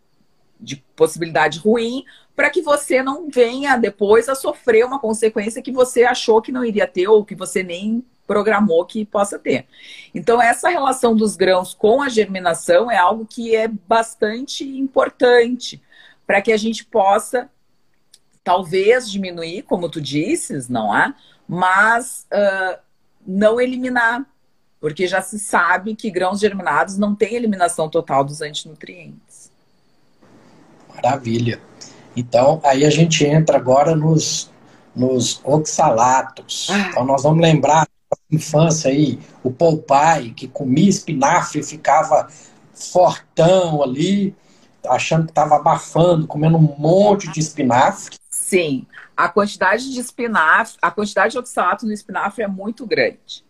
de possibilidade ruim, para que você não venha depois a sofrer uma consequência que você achou que não iria ter ou que você nem programou que possa ter. Então, essa relação dos grãos com a germinação é algo que é bastante importante para que a gente possa, talvez, diminuir, como tu disses, não é? Mas uh, não eliminar, porque já se sabe que grãos germinados não têm eliminação total dos antinutrientes. Maravilha. Então, aí a gente entra agora nos, nos oxalatos. Ah. Então, nós vamos lembrar da infância aí, o Popeye, que comia espinafre e ficava fortão ali, achando que estava abafando, comendo um monte de espinafre. Sim, a quantidade de espinafre, a quantidade de oxalato no espinafre é muito grande.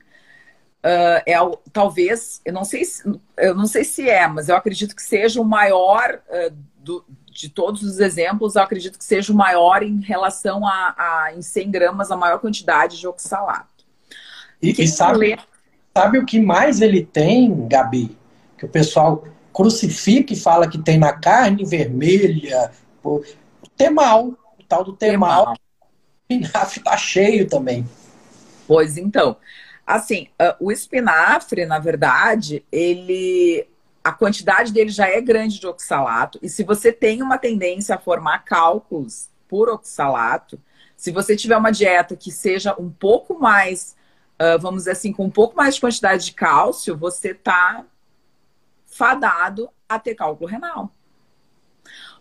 Uh, é talvez, eu não sei se, eu não sei se é, mas eu acredito que seja o maior uh, do, de todos os exemplos, eu acredito que seja o maior em relação a, a em 100 gramas a maior quantidade de oxalato. E, e sabe, sabe o que mais ele tem, Gabi? Que o pessoal crucifica e fala que tem na carne vermelha, o temal, o tal do temal. O espinafre tá cheio também. Pois então, assim, uh, o espinafre, na verdade, ele a quantidade dele já é grande de oxalato, e se você tem uma tendência a formar cálculos por oxalato, se você tiver uma dieta que seja um pouco mais, uh, vamos dizer assim, com um pouco mais de quantidade de cálcio, você está fadado a ter cálculo renal.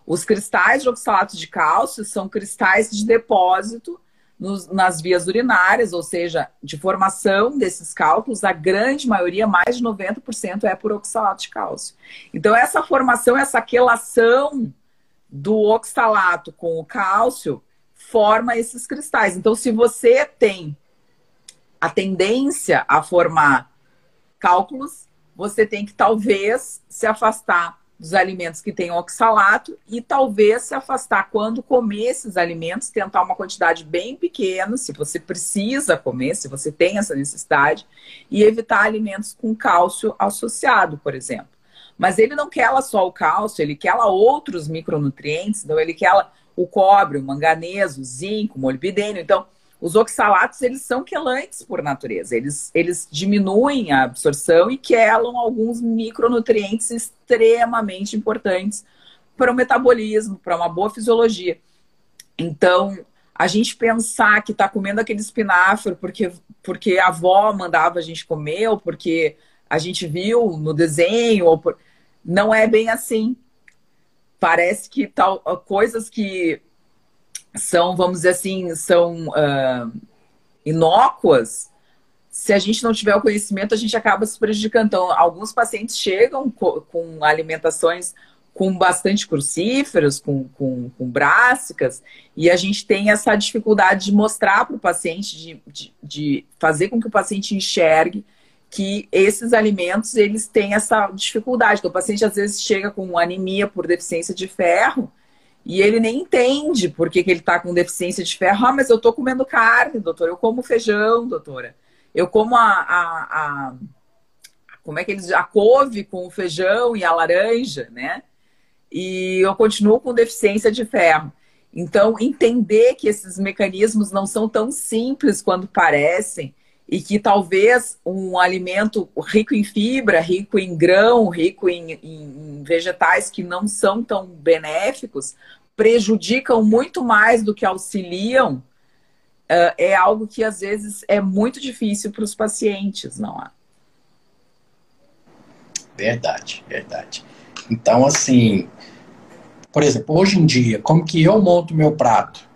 Os cristais de oxalato de cálcio são cristais de depósito nos, nas vias urinárias, ou seja, de formação desses cálculos, a grande maioria, mais de 90%, é por oxalato de cálcio. Então, essa formação, essa quelação do oxalato com o cálcio forma esses cristais. Então, se você tem a tendência a formar cálculos, você tem que talvez se afastar dos alimentos que têm oxalato e talvez se afastar quando comer esses alimentos, tentar uma quantidade bem pequena, se você precisa comer, se você tem essa necessidade, e evitar alimentos com cálcio associado, por exemplo. Mas ele não quer só o cálcio, ele quer outros micronutrientes, então ele quer o cobre, o manganês, o zinco, o molibdênio. Então, os oxalatos, eles são quelantes por natureza. Eles, eles diminuem a absorção e quelam alguns micronutrientes extremamente importantes para o metabolismo, para uma boa fisiologia. Então, a gente pensar que está comendo aquele espinafre porque, porque a avó mandava a gente comer, ou porque a gente viu no desenho, ou por... não é bem assim. Parece que tal, coisas que são, vamos dizer assim, são uh, inócuas, se a gente não tiver o conhecimento, a gente acaba se prejudicando. Então, alguns pacientes chegam com, alimentações com bastante crucíferos, com, com, com brássicas, e a gente tem essa dificuldade de mostrar para o paciente, de, de, de, fazer com que o paciente enxergue que esses alimentos, eles têm essa dificuldade. Então, o paciente às vezes chega com anemia por deficiência de ferro, e ele nem entende por que, que ele está com deficiência de ferro. Ah, mas eu estou comendo carne, doutor. Eu como feijão, doutora. Eu como a, a, a como é que eles a couve com o feijão e a laranja, né? E eu continuo com deficiência de ferro. Então, entender que esses mecanismos não são tão simples quanto parecem e que talvez um alimento rico em fibra, rico em grão, rico em, em vegetais que não são tão benéficos, prejudicam muito mais do que auxiliam, uh, é algo que às vezes é muito difícil para os pacientes, não é? Verdade, verdade. Então, assim, por exemplo, hoje em dia, como que eu monto meu prato?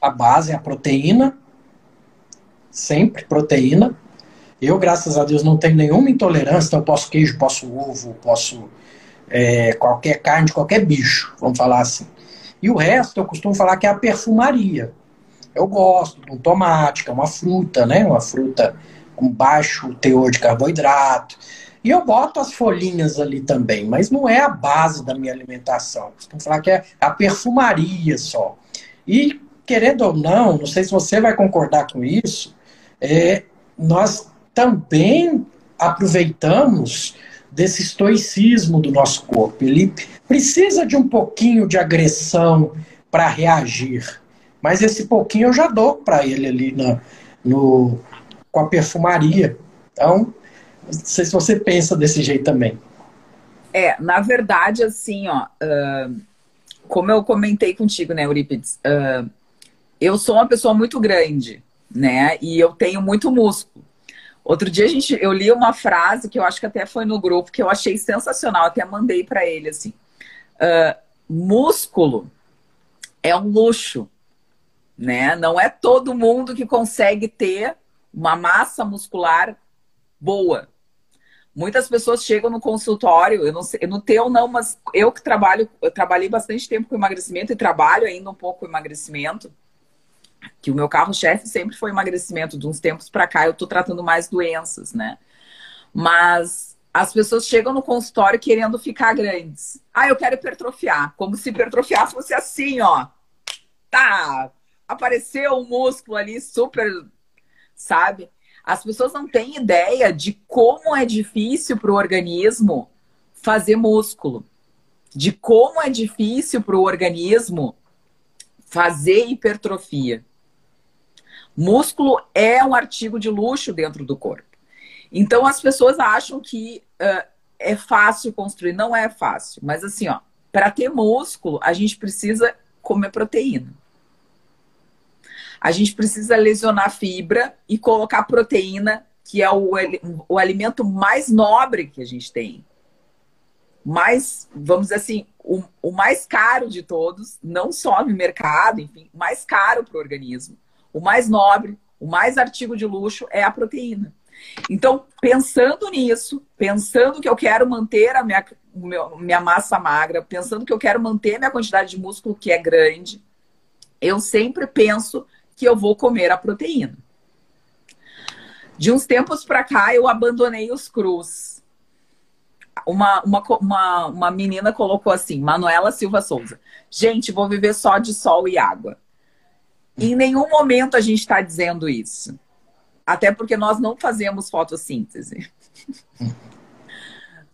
A base é a proteína, sempre proteína. Eu, graças a Deus, não tenho nenhuma intolerância, então eu posso queijo, posso ovo, posso é, qualquer carne de qualquer bicho, vamos falar assim. E o resto eu costumo falar que é a perfumaria. Eu gosto de um tomate, que é uma fruta, né? Uma fruta com baixo teor de carboidrato. E eu boto as folhinhas ali também, mas não é a base da minha alimentação. Costumo falar que é a perfumaria só. E, querendo ou não, não sei se você vai concordar com isso, é, nós também aproveitamos desse estoicismo do nosso corpo. Ele precisa de um pouquinho de agressão para reagir. Mas esse pouquinho eu já dou para ele ali na, no, com a perfumaria. Então, não sei se você pensa desse jeito também. É, na verdade, assim, ó, uh, como eu comentei contigo, né, Eurípides, uh, eu sou uma pessoa muito grande, né, e eu tenho muito músculo. Outro dia a gente, eu li uma frase que eu acho que até foi no grupo que eu achei sensacional, até mandei para ele assim: uh, músculo é um luxo, né? Não é todo mundo que consegue ter uma massa muscular boa. Muitas pessoas chegam no consultório, eu não sei, no teu não, mas eu que trabalho, eu trabalhei bastante tempo com emagrecimento e trabalho ainda um pouco com emagrecimento. Que o meu carro-chefe sempre foi emagrecimento, de uns tempos para cá eu tô tratando mais doenças, né? Mas as pessoas chegam no consultório querendo ficar grandes. Ah, eu quero hipertrofiar, como se hipertrofiar fosse assim, ó. Tá, apareceu um músculo ali super, sabe? As pessoas não têm ideia de como é difícil para o organismo fazer músculo, de como é difícil para o organismo fazer hipertrofia. Músculo é um artigo de luxo dentro do corpo. Então as pessoas acham que uh, é fácil construir. Não é fácil. Mas assim, ó, para ter músculo, a gente precisa comer proteína a gente precisa lesionar fibra e colocar proteína, que é o, o alimento mais nobre que a gente tem. Mais, vamos dizer assim, o, o mais caro de todos, não só no mercado, enfim, mais caro para o organismo. O mais nobre, o mais artigo de luxo é a proteína. Então, pensando nisso, pensando que eu quero manter a minha, minha massa magra, pensando que eu quero manter minha quantidade de músculo que é grande, eu sempre penso que eu vou comer a proteína. De uns tempos para cá, eu abandonei os crus. Uma, uma, uma, uma menina colocou assim, Manuela Silva Souza. Gente, vou viver só de sol e água. Em nenhum momento a gente está dizendo isso. Até porque nós não fazemos fotossíntese.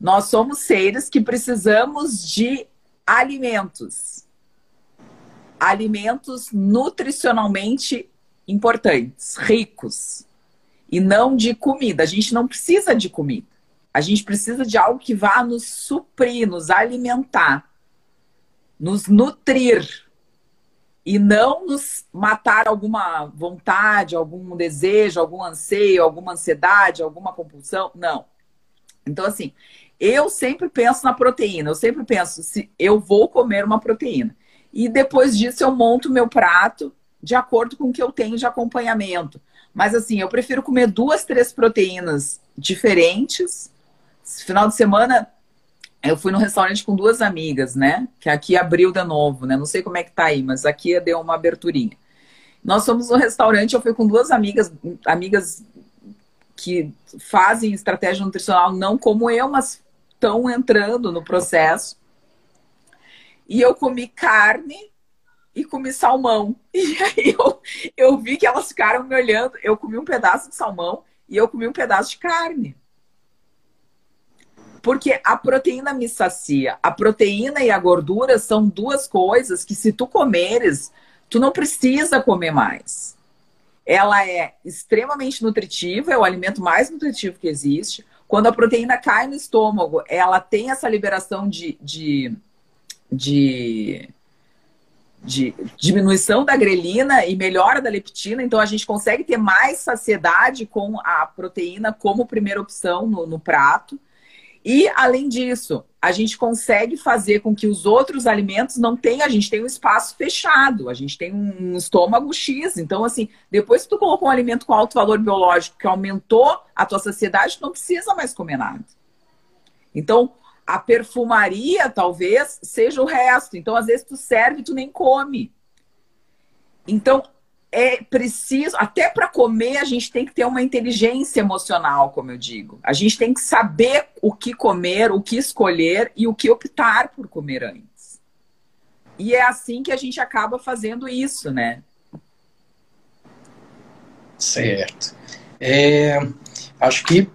nós somos seres que precisamos de alimentos alimentos nutricionalmente importantes, ricos, e não de comida. A gente não precisa de comida. A gente precisa de algo que vá nos suprir, nos alimentar, nos nutrir e não nos matar alguma vontade, algum desejo, algum anseio, alguma ansiedade, alguma compulsão. Não. Então, assim, eu sempre penso na proteína. Eu sempre penso se eu vou comer uma proteína. E depois disso eu monto meu prato de acordo com o que eu tenho de acompanhamento. Mas assim, eu prefiro comer duas, três proteínas diferentes. Final de semana eu fui no restaurante com duas amigas, né? Que aqui abriu de novo, né? Não sei como é que tá aí, mas aqui deu uma aberturinha. Nós fomos no restaurante, eu fui com duas amigas, amigas que fazem estratégia nutricional não como eu, mas estão entrando no processo. E eu comi carne e comi salmão. E aí eu, eu vi que elas ficaram me olhando. Eu comi um pedaço de salmão e eu comi um pedaço de carne. Porque a proteína me sacia. A proteína e a gordura são duas coisas que, se tu comeres, tu não precisa comer mais. Ela é extremamente nutritiva, é o alimento mais nutritivo que existe. Quando a proteína cai no estômago, ela tem essa liberação de, de de, de diminuição da grelina e melhora da leptina, então a gente consegue ter mais saciedade com a proteína como primeira opção no, no prato. E, além disso, a gente consegue fazer com que os outros alimentos não tenham, a gente tem um espaço fechado, a gente tem um estômago X. Então, assim, depois que tu colocou um alimento com alto valor biológico que aumentou a tua saciedade, tu não precisa mais comer nada. Então, a perfumaria, talvez, seja o resto. Então, às vezes, tu serve e tu nem come. Então, é preciso, até para comer, a gente tem que ter uma inteligência emocional, como eu digo. A gente tem que saber o que comer, o que escolher e o que optar por comer antes. E é assim que a gente acaba fazendo isso, né? Certo. É, acho que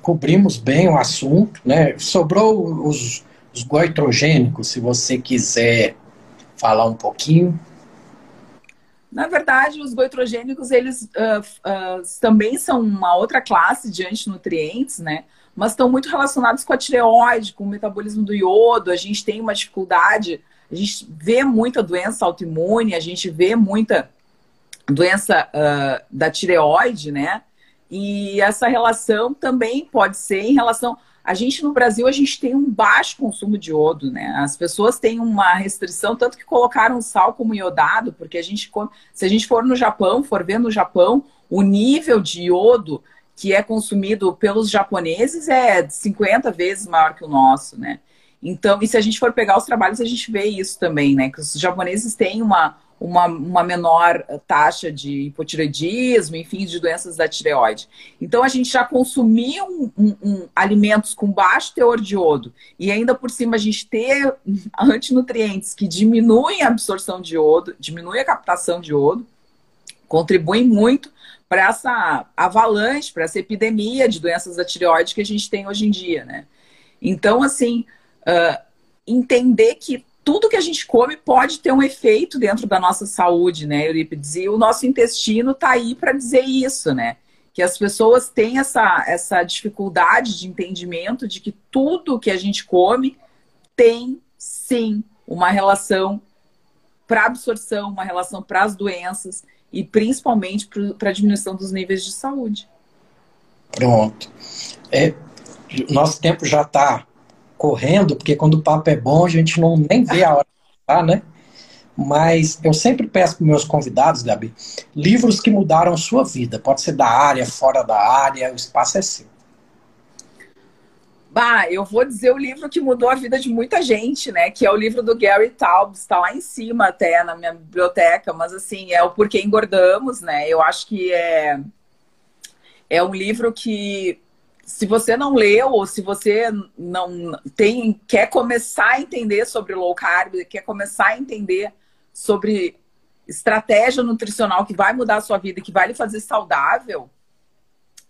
cobrimos bem o assunto, né? Sobrou os, os goitrogênicos, se você quiser falar um pouquinho. Na verdade, os goitrogênicos, eles uh, uh, também são uma outra classe de antinutrientes, né? Mas estão muito relacionados com a tireoide, com o metabolismo do iodo. A gente tem uma dificuldade, a gente vê muita doença autoimune, a gente vê muita doença uh, da tireoide, né? E essa relação também pode ser em relação. A gente no Brasil, a gente tem um baixo consumo de iodo, né? As pessoas têm uma restrição, tanto que colocaram sal como iodado, porque a gente, se a gente for no Japão, for ver no Japão, o nível de iodo que é consumido pelos japoneses é 50 vezes maior que o nosso, né? Então, e se a gente for pegar os trabalhos, a gente vê isso também, né? Que os japoneses têm uma, uma, uma menor taxa de hipotireoidismo, enfim, de doenças da tireoide. Então, a gente já consumia um, um, um, alimentos com baixo teor de iodo e ainda por cima a gente ter antinutrientes que diminuem a absorção de iodo, diminuem a captação de iodo, contribuem muito para essa avalanche, para essa epidemia de doenças da tireoide que a gente tem hoje em dia, né? Então, assim, uh, entender que tudo que a gente come pode ter um efeito dentro da nossa saúde, né, Eurípides? E o nosso intestino está aí para dizer isso, né? Que as pessoas têm essa, essa dificuldade de entendimento de que tudo que a gente come tem, sim, uma relação para absorção, uma relação para as doenças e principalmente para a diminuição dos níveis de saúde. Pronto. É, nosso tempo já está correndo, porque quando o papo é bom, a gente não nem vê a hora de tá, né? Mas eu sempre peço para meus convidados, Gabi, livros que mudaram sua vida. Pode ser da área, fora da área, o espaço é seu. Bah, eu vou dizer o livro que mudou a vida de muita gente, né? Que é o livro do Gary Taubes, está lá em cima até na minha biblioteca, mas assim, é o Porquê Engordamos, né? Eu acho que é, é um livro que se você não leu ou se você não tem quer começar a entender sobre low carb, quer começar a entender sobre estratégia nutricional que vai mudar a sua vida, que vai lhe fazer saudável,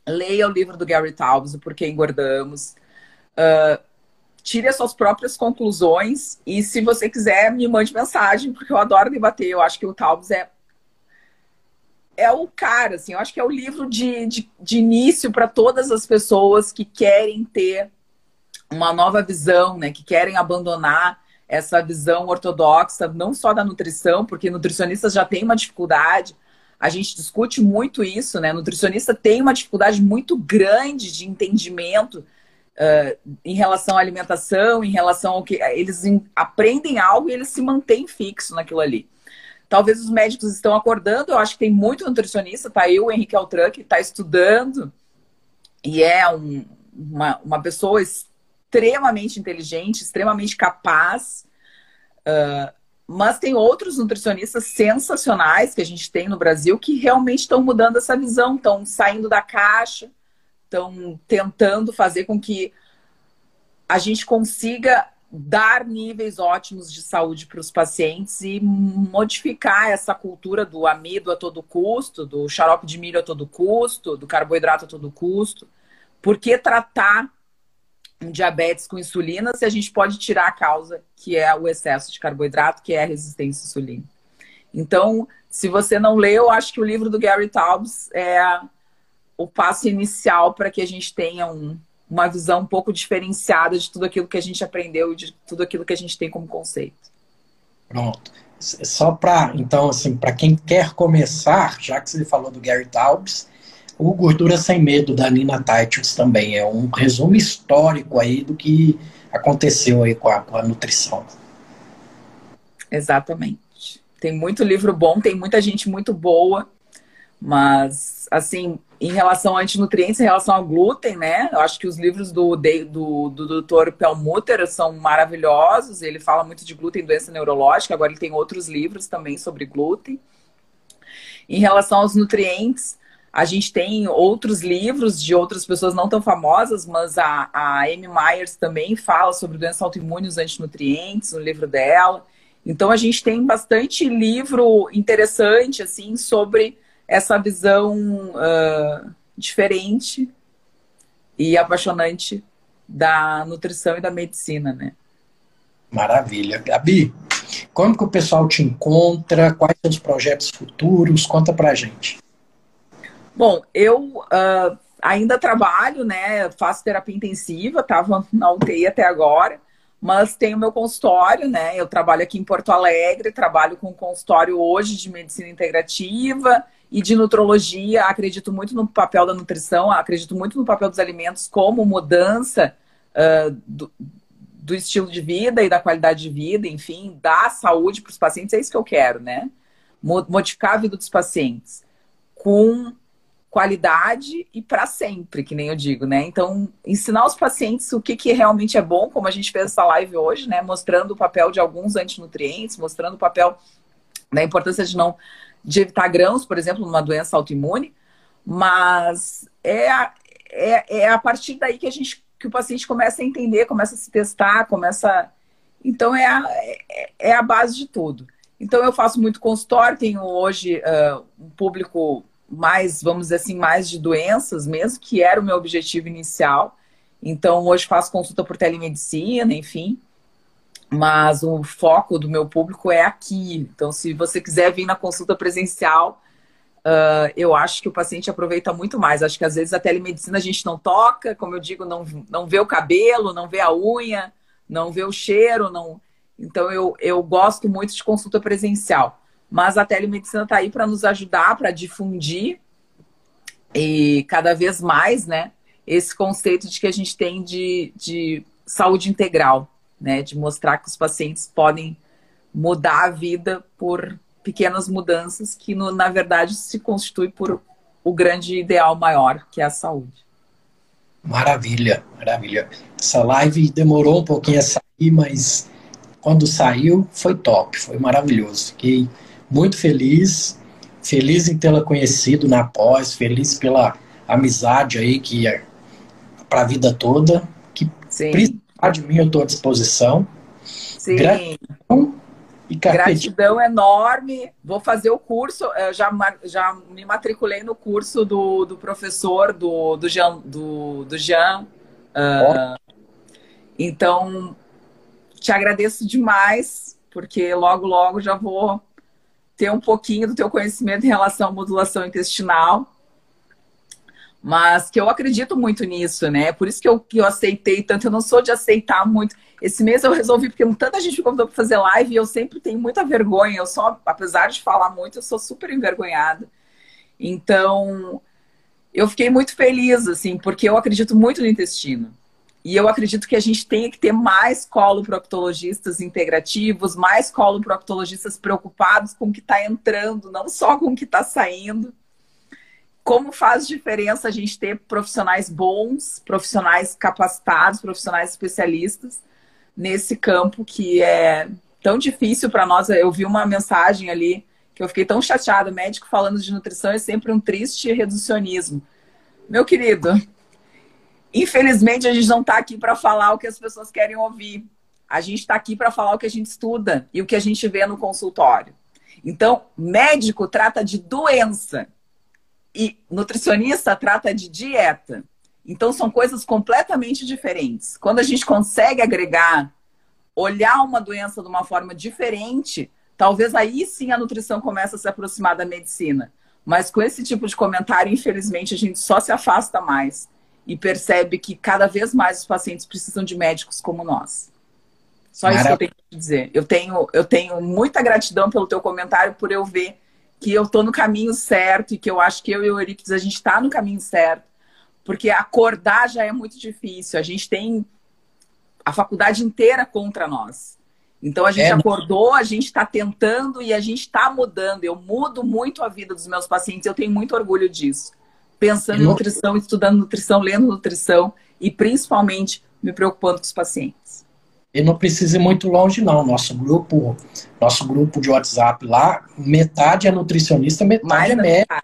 leia o livro do Gary Taubes, o Porquê Engordamos. Uh, tire as suas próprias conclusões e se você quiser, me mande mensagem, porque eu adoro debater. Eu acho que o Taubes é é o cara, assim, eu acho que é o livro de, de, de início para todas as pessoas que querem ter uma nova visão, né? Que querem abandonar essa visão ortodoxa, não só da nutrição, porque nutricionistas já têm uma dificuldade. A gente discute muito isso, né? Nutricionista tem uma dificuldade muito grande de entendimento uh, em relação à alimentação, em relação ao que eles aprendem algo e eles se mantêm fixo naquilo ali. Talvez os médicos estão acordando, eu acho que tem muito nutricionista, tá aí o Henrique Altran, que está estudando e é um, uma, uma pessoa extremamente inteligente, extremamente capaz. Uh, mas tem outros nutricionistas sensacionais que a gente tem no Brasil que realmente estão mudando essa visão, estão saindo da caixa, estão tentando fazer com que a gente consiga dar níveis ótimos de saúde para os pacientes e modificar essa cultura do amido a todo custo, do xarope de milho a todo custo, do carboidrato a todo custo. Por que tratar um diabetes com insulina se a gente pode tirar a causa, que é o excesso de carboidrato, que é a resistência à insulina? Então, se você não leu, acho que o livro do Gary Taubes é o passo inicial para que a gente tenha um, uma visão um pouco diferenciada de tudo aquilo que a gente aprendeu e de tudo aquilo que a gente tem como conceito. Pronto. Só para, então, assim, para quem quer começar, já que você falou do Gary Taubes, o Gordura Sem Medo, da Nina Titles também é um resumo histórico aí do que aconteceu aí com a, com a nutrição. Exatamente. Tem muito livro bom, tem muita gente muito boa, mas, assim, em relação a antinutrientes, em relação ao glúten, né? Eu acho que os livros do, do, do Dr. Pelmutter são maravilhosos. Ele fala muito de glúten doença neurológica. Agora ele tem outros livros também sobre glúten. Em relação aos nutrientes, a gente tem outros livros de outras pessoas não tão famosas, mas a, a Amy Myers também fala sobre doença autoimune e os antinutrientes, no livro dela. Então a gente tem bastante livro interessante assim sobre essa visão uh, diferente e apaixonante da nutrição e da medicina, né? Maravilha. Gabi, como que o pessoal te encontra? Quais são os projetos futuros? Conta pra gente. Bom, eu uh, ainda trabalho, né? Faço terapia intensiva, estava na UTI até agora, mas tenho meu consultório, né? Eu trabalho aqui em Porto Alegre, trabalho com consultório hoje de medicina integrativa e de nutrologia, acredito muito no papel da nutrição, acredito muito no papel dos alimentos como mudança uh, do, do, estilo de vida e da qualidade de vida, enfim, da saúde para os pacientes, é isso que eu quero, né? Modificar a vida dos pacientes com qualidade e para sempre, que nem eu digo, né? Então, ensinar os pacientes o que, que realmente é bom, como a gente fez essa live hoje, né? Mostrando o papel de alguns antinutrientes, mostrando o papel da importância de não de evitar grãos, por exemplo, numa doença autoimune, mas é a, é, é a partir daí que a gente que o paciente começa a entender, começa a se testar, começa. Então é a, é, é a base de tudo. Então eu faço muito consultório, tenho hoje uh, um público mais, vamos dizer assim, mais de doenças mesmo, que era o meu objetivo inicial. Então, hoje faço consulta por telemedicina, enfim. Mas o foco do meu público é aqui. Então, se você quiser vir na consulta presencial, uh, eu acho que o paciente aproveita muito mais. Acho que às vezes a telemedicina a gente não toca, como eu digo, não, não vê o cabelo, não vê a unha, não vê o cheiro. não. Então, eu, eu gosto muito de consulta presencial. Mas a telemedicina está aí para nos ajudar, para difundir e cada vez mais, né, esse conceito de que a gente tem de, de saúde integral, né, de mostrar que os pacientes podem mudar a vida por pequenas mudanças que, no, na verdade, se constitui por o grande ideal maior, que é a saúde. Maravilha, maravilha. Essa live demorou um pouquinho a sair, mas quando saiu foi top, foi maravilhoso. Fiquei muito feliz, feliz em tê-la conhecido na pós, feliz pela amizade aí que é para a vida toda, que Sim. De mim eu estou à disposição. Sim. Gratidão e Gratidão enorme. Vou fazer o curso, eu já, já me matriculei no curso do, do professor, do, do Jean. Do, do Jean uh, então, te agradeço demais, porque logo, logo já vou ter um pouquinho do teu conhecimento em relação à modulação intestinal, mas que eu acredito muito nisso, né? Por isso que eu, que eu aceitei tanto. Eu não sou de aceitar muito. Esse mês eu resolvi, porque tanta gente me convidou para fazer live e eu sempre tenho muita vergonha. Eu só, apesar de falar muito, eu sou super envergonhada. Então, eu fiquei muito feliz, assim, porque eu acredito muito no intestino. E eu acredito que a gente tem que ter mais coloproctologistas integrativos, mais coloproctologistas preocupados com o que está entrando, não só com o que está saindo. Como faz diferença a gente ter profissionais bons, profissionais capacitados, profissionais especialistas nesse campo que é tão difícil para nós. Eu vi uma mensagem ali que eu fiquei tão chateada. Médico falando de nutrição é sempre um triste reducionismo. Meu querido, Infelizmente, a gente não está aqui para falar o que as pessoas querem ouvir. A gente está aqui para falar o que a gente estuda e o que a gente vê no consultório. Então, médico trata de doença e nutricionista trata de dieta. Então, são coisas completamente diferentes. Quando a gente consegue agregar, olhar uma doença de uma forma diferente, talvez aí sim a nutrição comece a se aproximar da medicina. Mas com esse tipo de comentário, infelizmente, a gente só se afasta mais e percebe que cada vez mais os pacientes precisam de médicos como nós. Só isso que eu tenho que dizer. Eu tenho, eu tenho muita gratidão pelo teu comentário, por eu ver que eu estou no caminho certo e que eu acho que eu e o Euripides, a gente está no caminho certo. Porque acordar já é muito difícil. A gente tem a faculdade inteira contra nós. Então a gente é. acordou, a gente está tentando e a gente está mudando. Eu mudo muito a vida dos meus pacientes, eu tenho muito orgulho disso pensando em nutrição, estudando nutrição, lendo nutrição e principalmente me preocupando com os pacientes. E não precisa ir muito longe, não. Nosso grupo, nosso grupo de WhatsApp lá, metade é nutricionista, metade Mais é médico.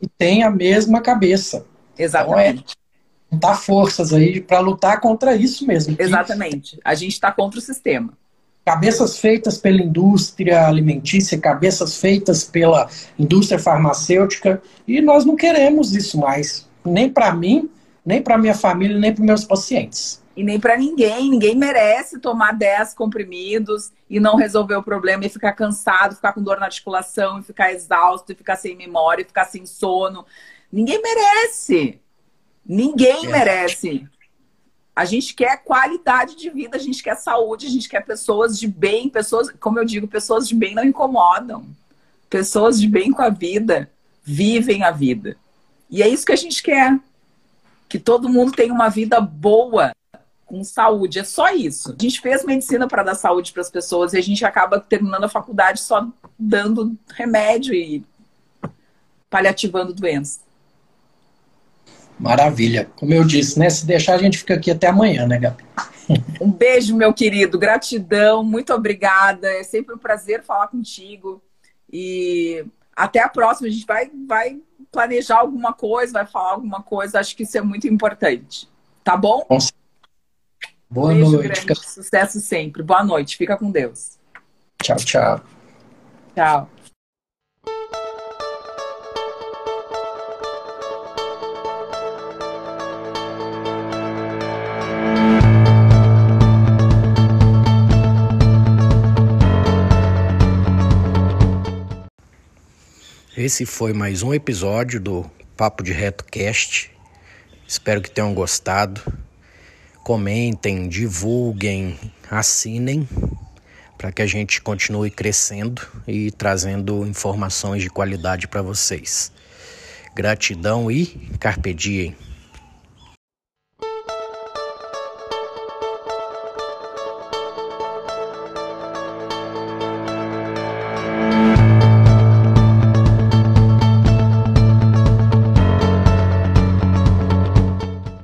E tem a mesma cabeça. Exatamente. Então é, dá forças aí para lutar contra isso mesmo. Exatamente. A gente está contra o sistema cabeças feitas pela indústria alimentícia, cabeças feitas pela indústria farmacêutica, e nós não queremos isso mais, nem para mim, nem para minha família, nem para meus pacientes. E nem para ninguém, ninguém merece tomar 10 comprimidos e não resolver o problema e ficar cansado, ficar com dor na articulação, e ficar exausto, e ficar sem memória, e ficar sem sono. Ninguém merece. Ninguém é. merece. A gente quer qualidade de vida, a gente quer saúde, a gente quer pessoas de bem, pessoas, como eu digo, pessoas de bem não incomodam. Pessoas de bem com a vida vivem a vida. E é isso que a gente quer. Que todo mundo tenha uma vida boa, com saúde. É só isso. A gente fez medicina para dar saúde para as pessoas e a gente acaba terminando a faculdade só dando remédio e paliativando doenças. Maravilha. Como eu disse, né? Se deixar, a gente fica aqui até amanhã, né, Gabi? Um beijo, meu querido. Gratidão. Muito obrigada. É sempre um prazer falar contigo. E até a próxima. A gente vai, vai planejar alguma coisa, vai falar alguma coisa. Acho que isso é muito importante. Tá bom? Boa Beijo noite. Fica... Sucesso sempre. Boa noite. Fica com Deus. Tchau, tchau. Tchau. Esse foi mais um episódio do Papo de Reto Cast. Espero que tenham gostado. Comentem, divulguem, assinem para que a gente continue crescendo e trazendo informações de qualidade para vocês. Gratidão e carpe diem.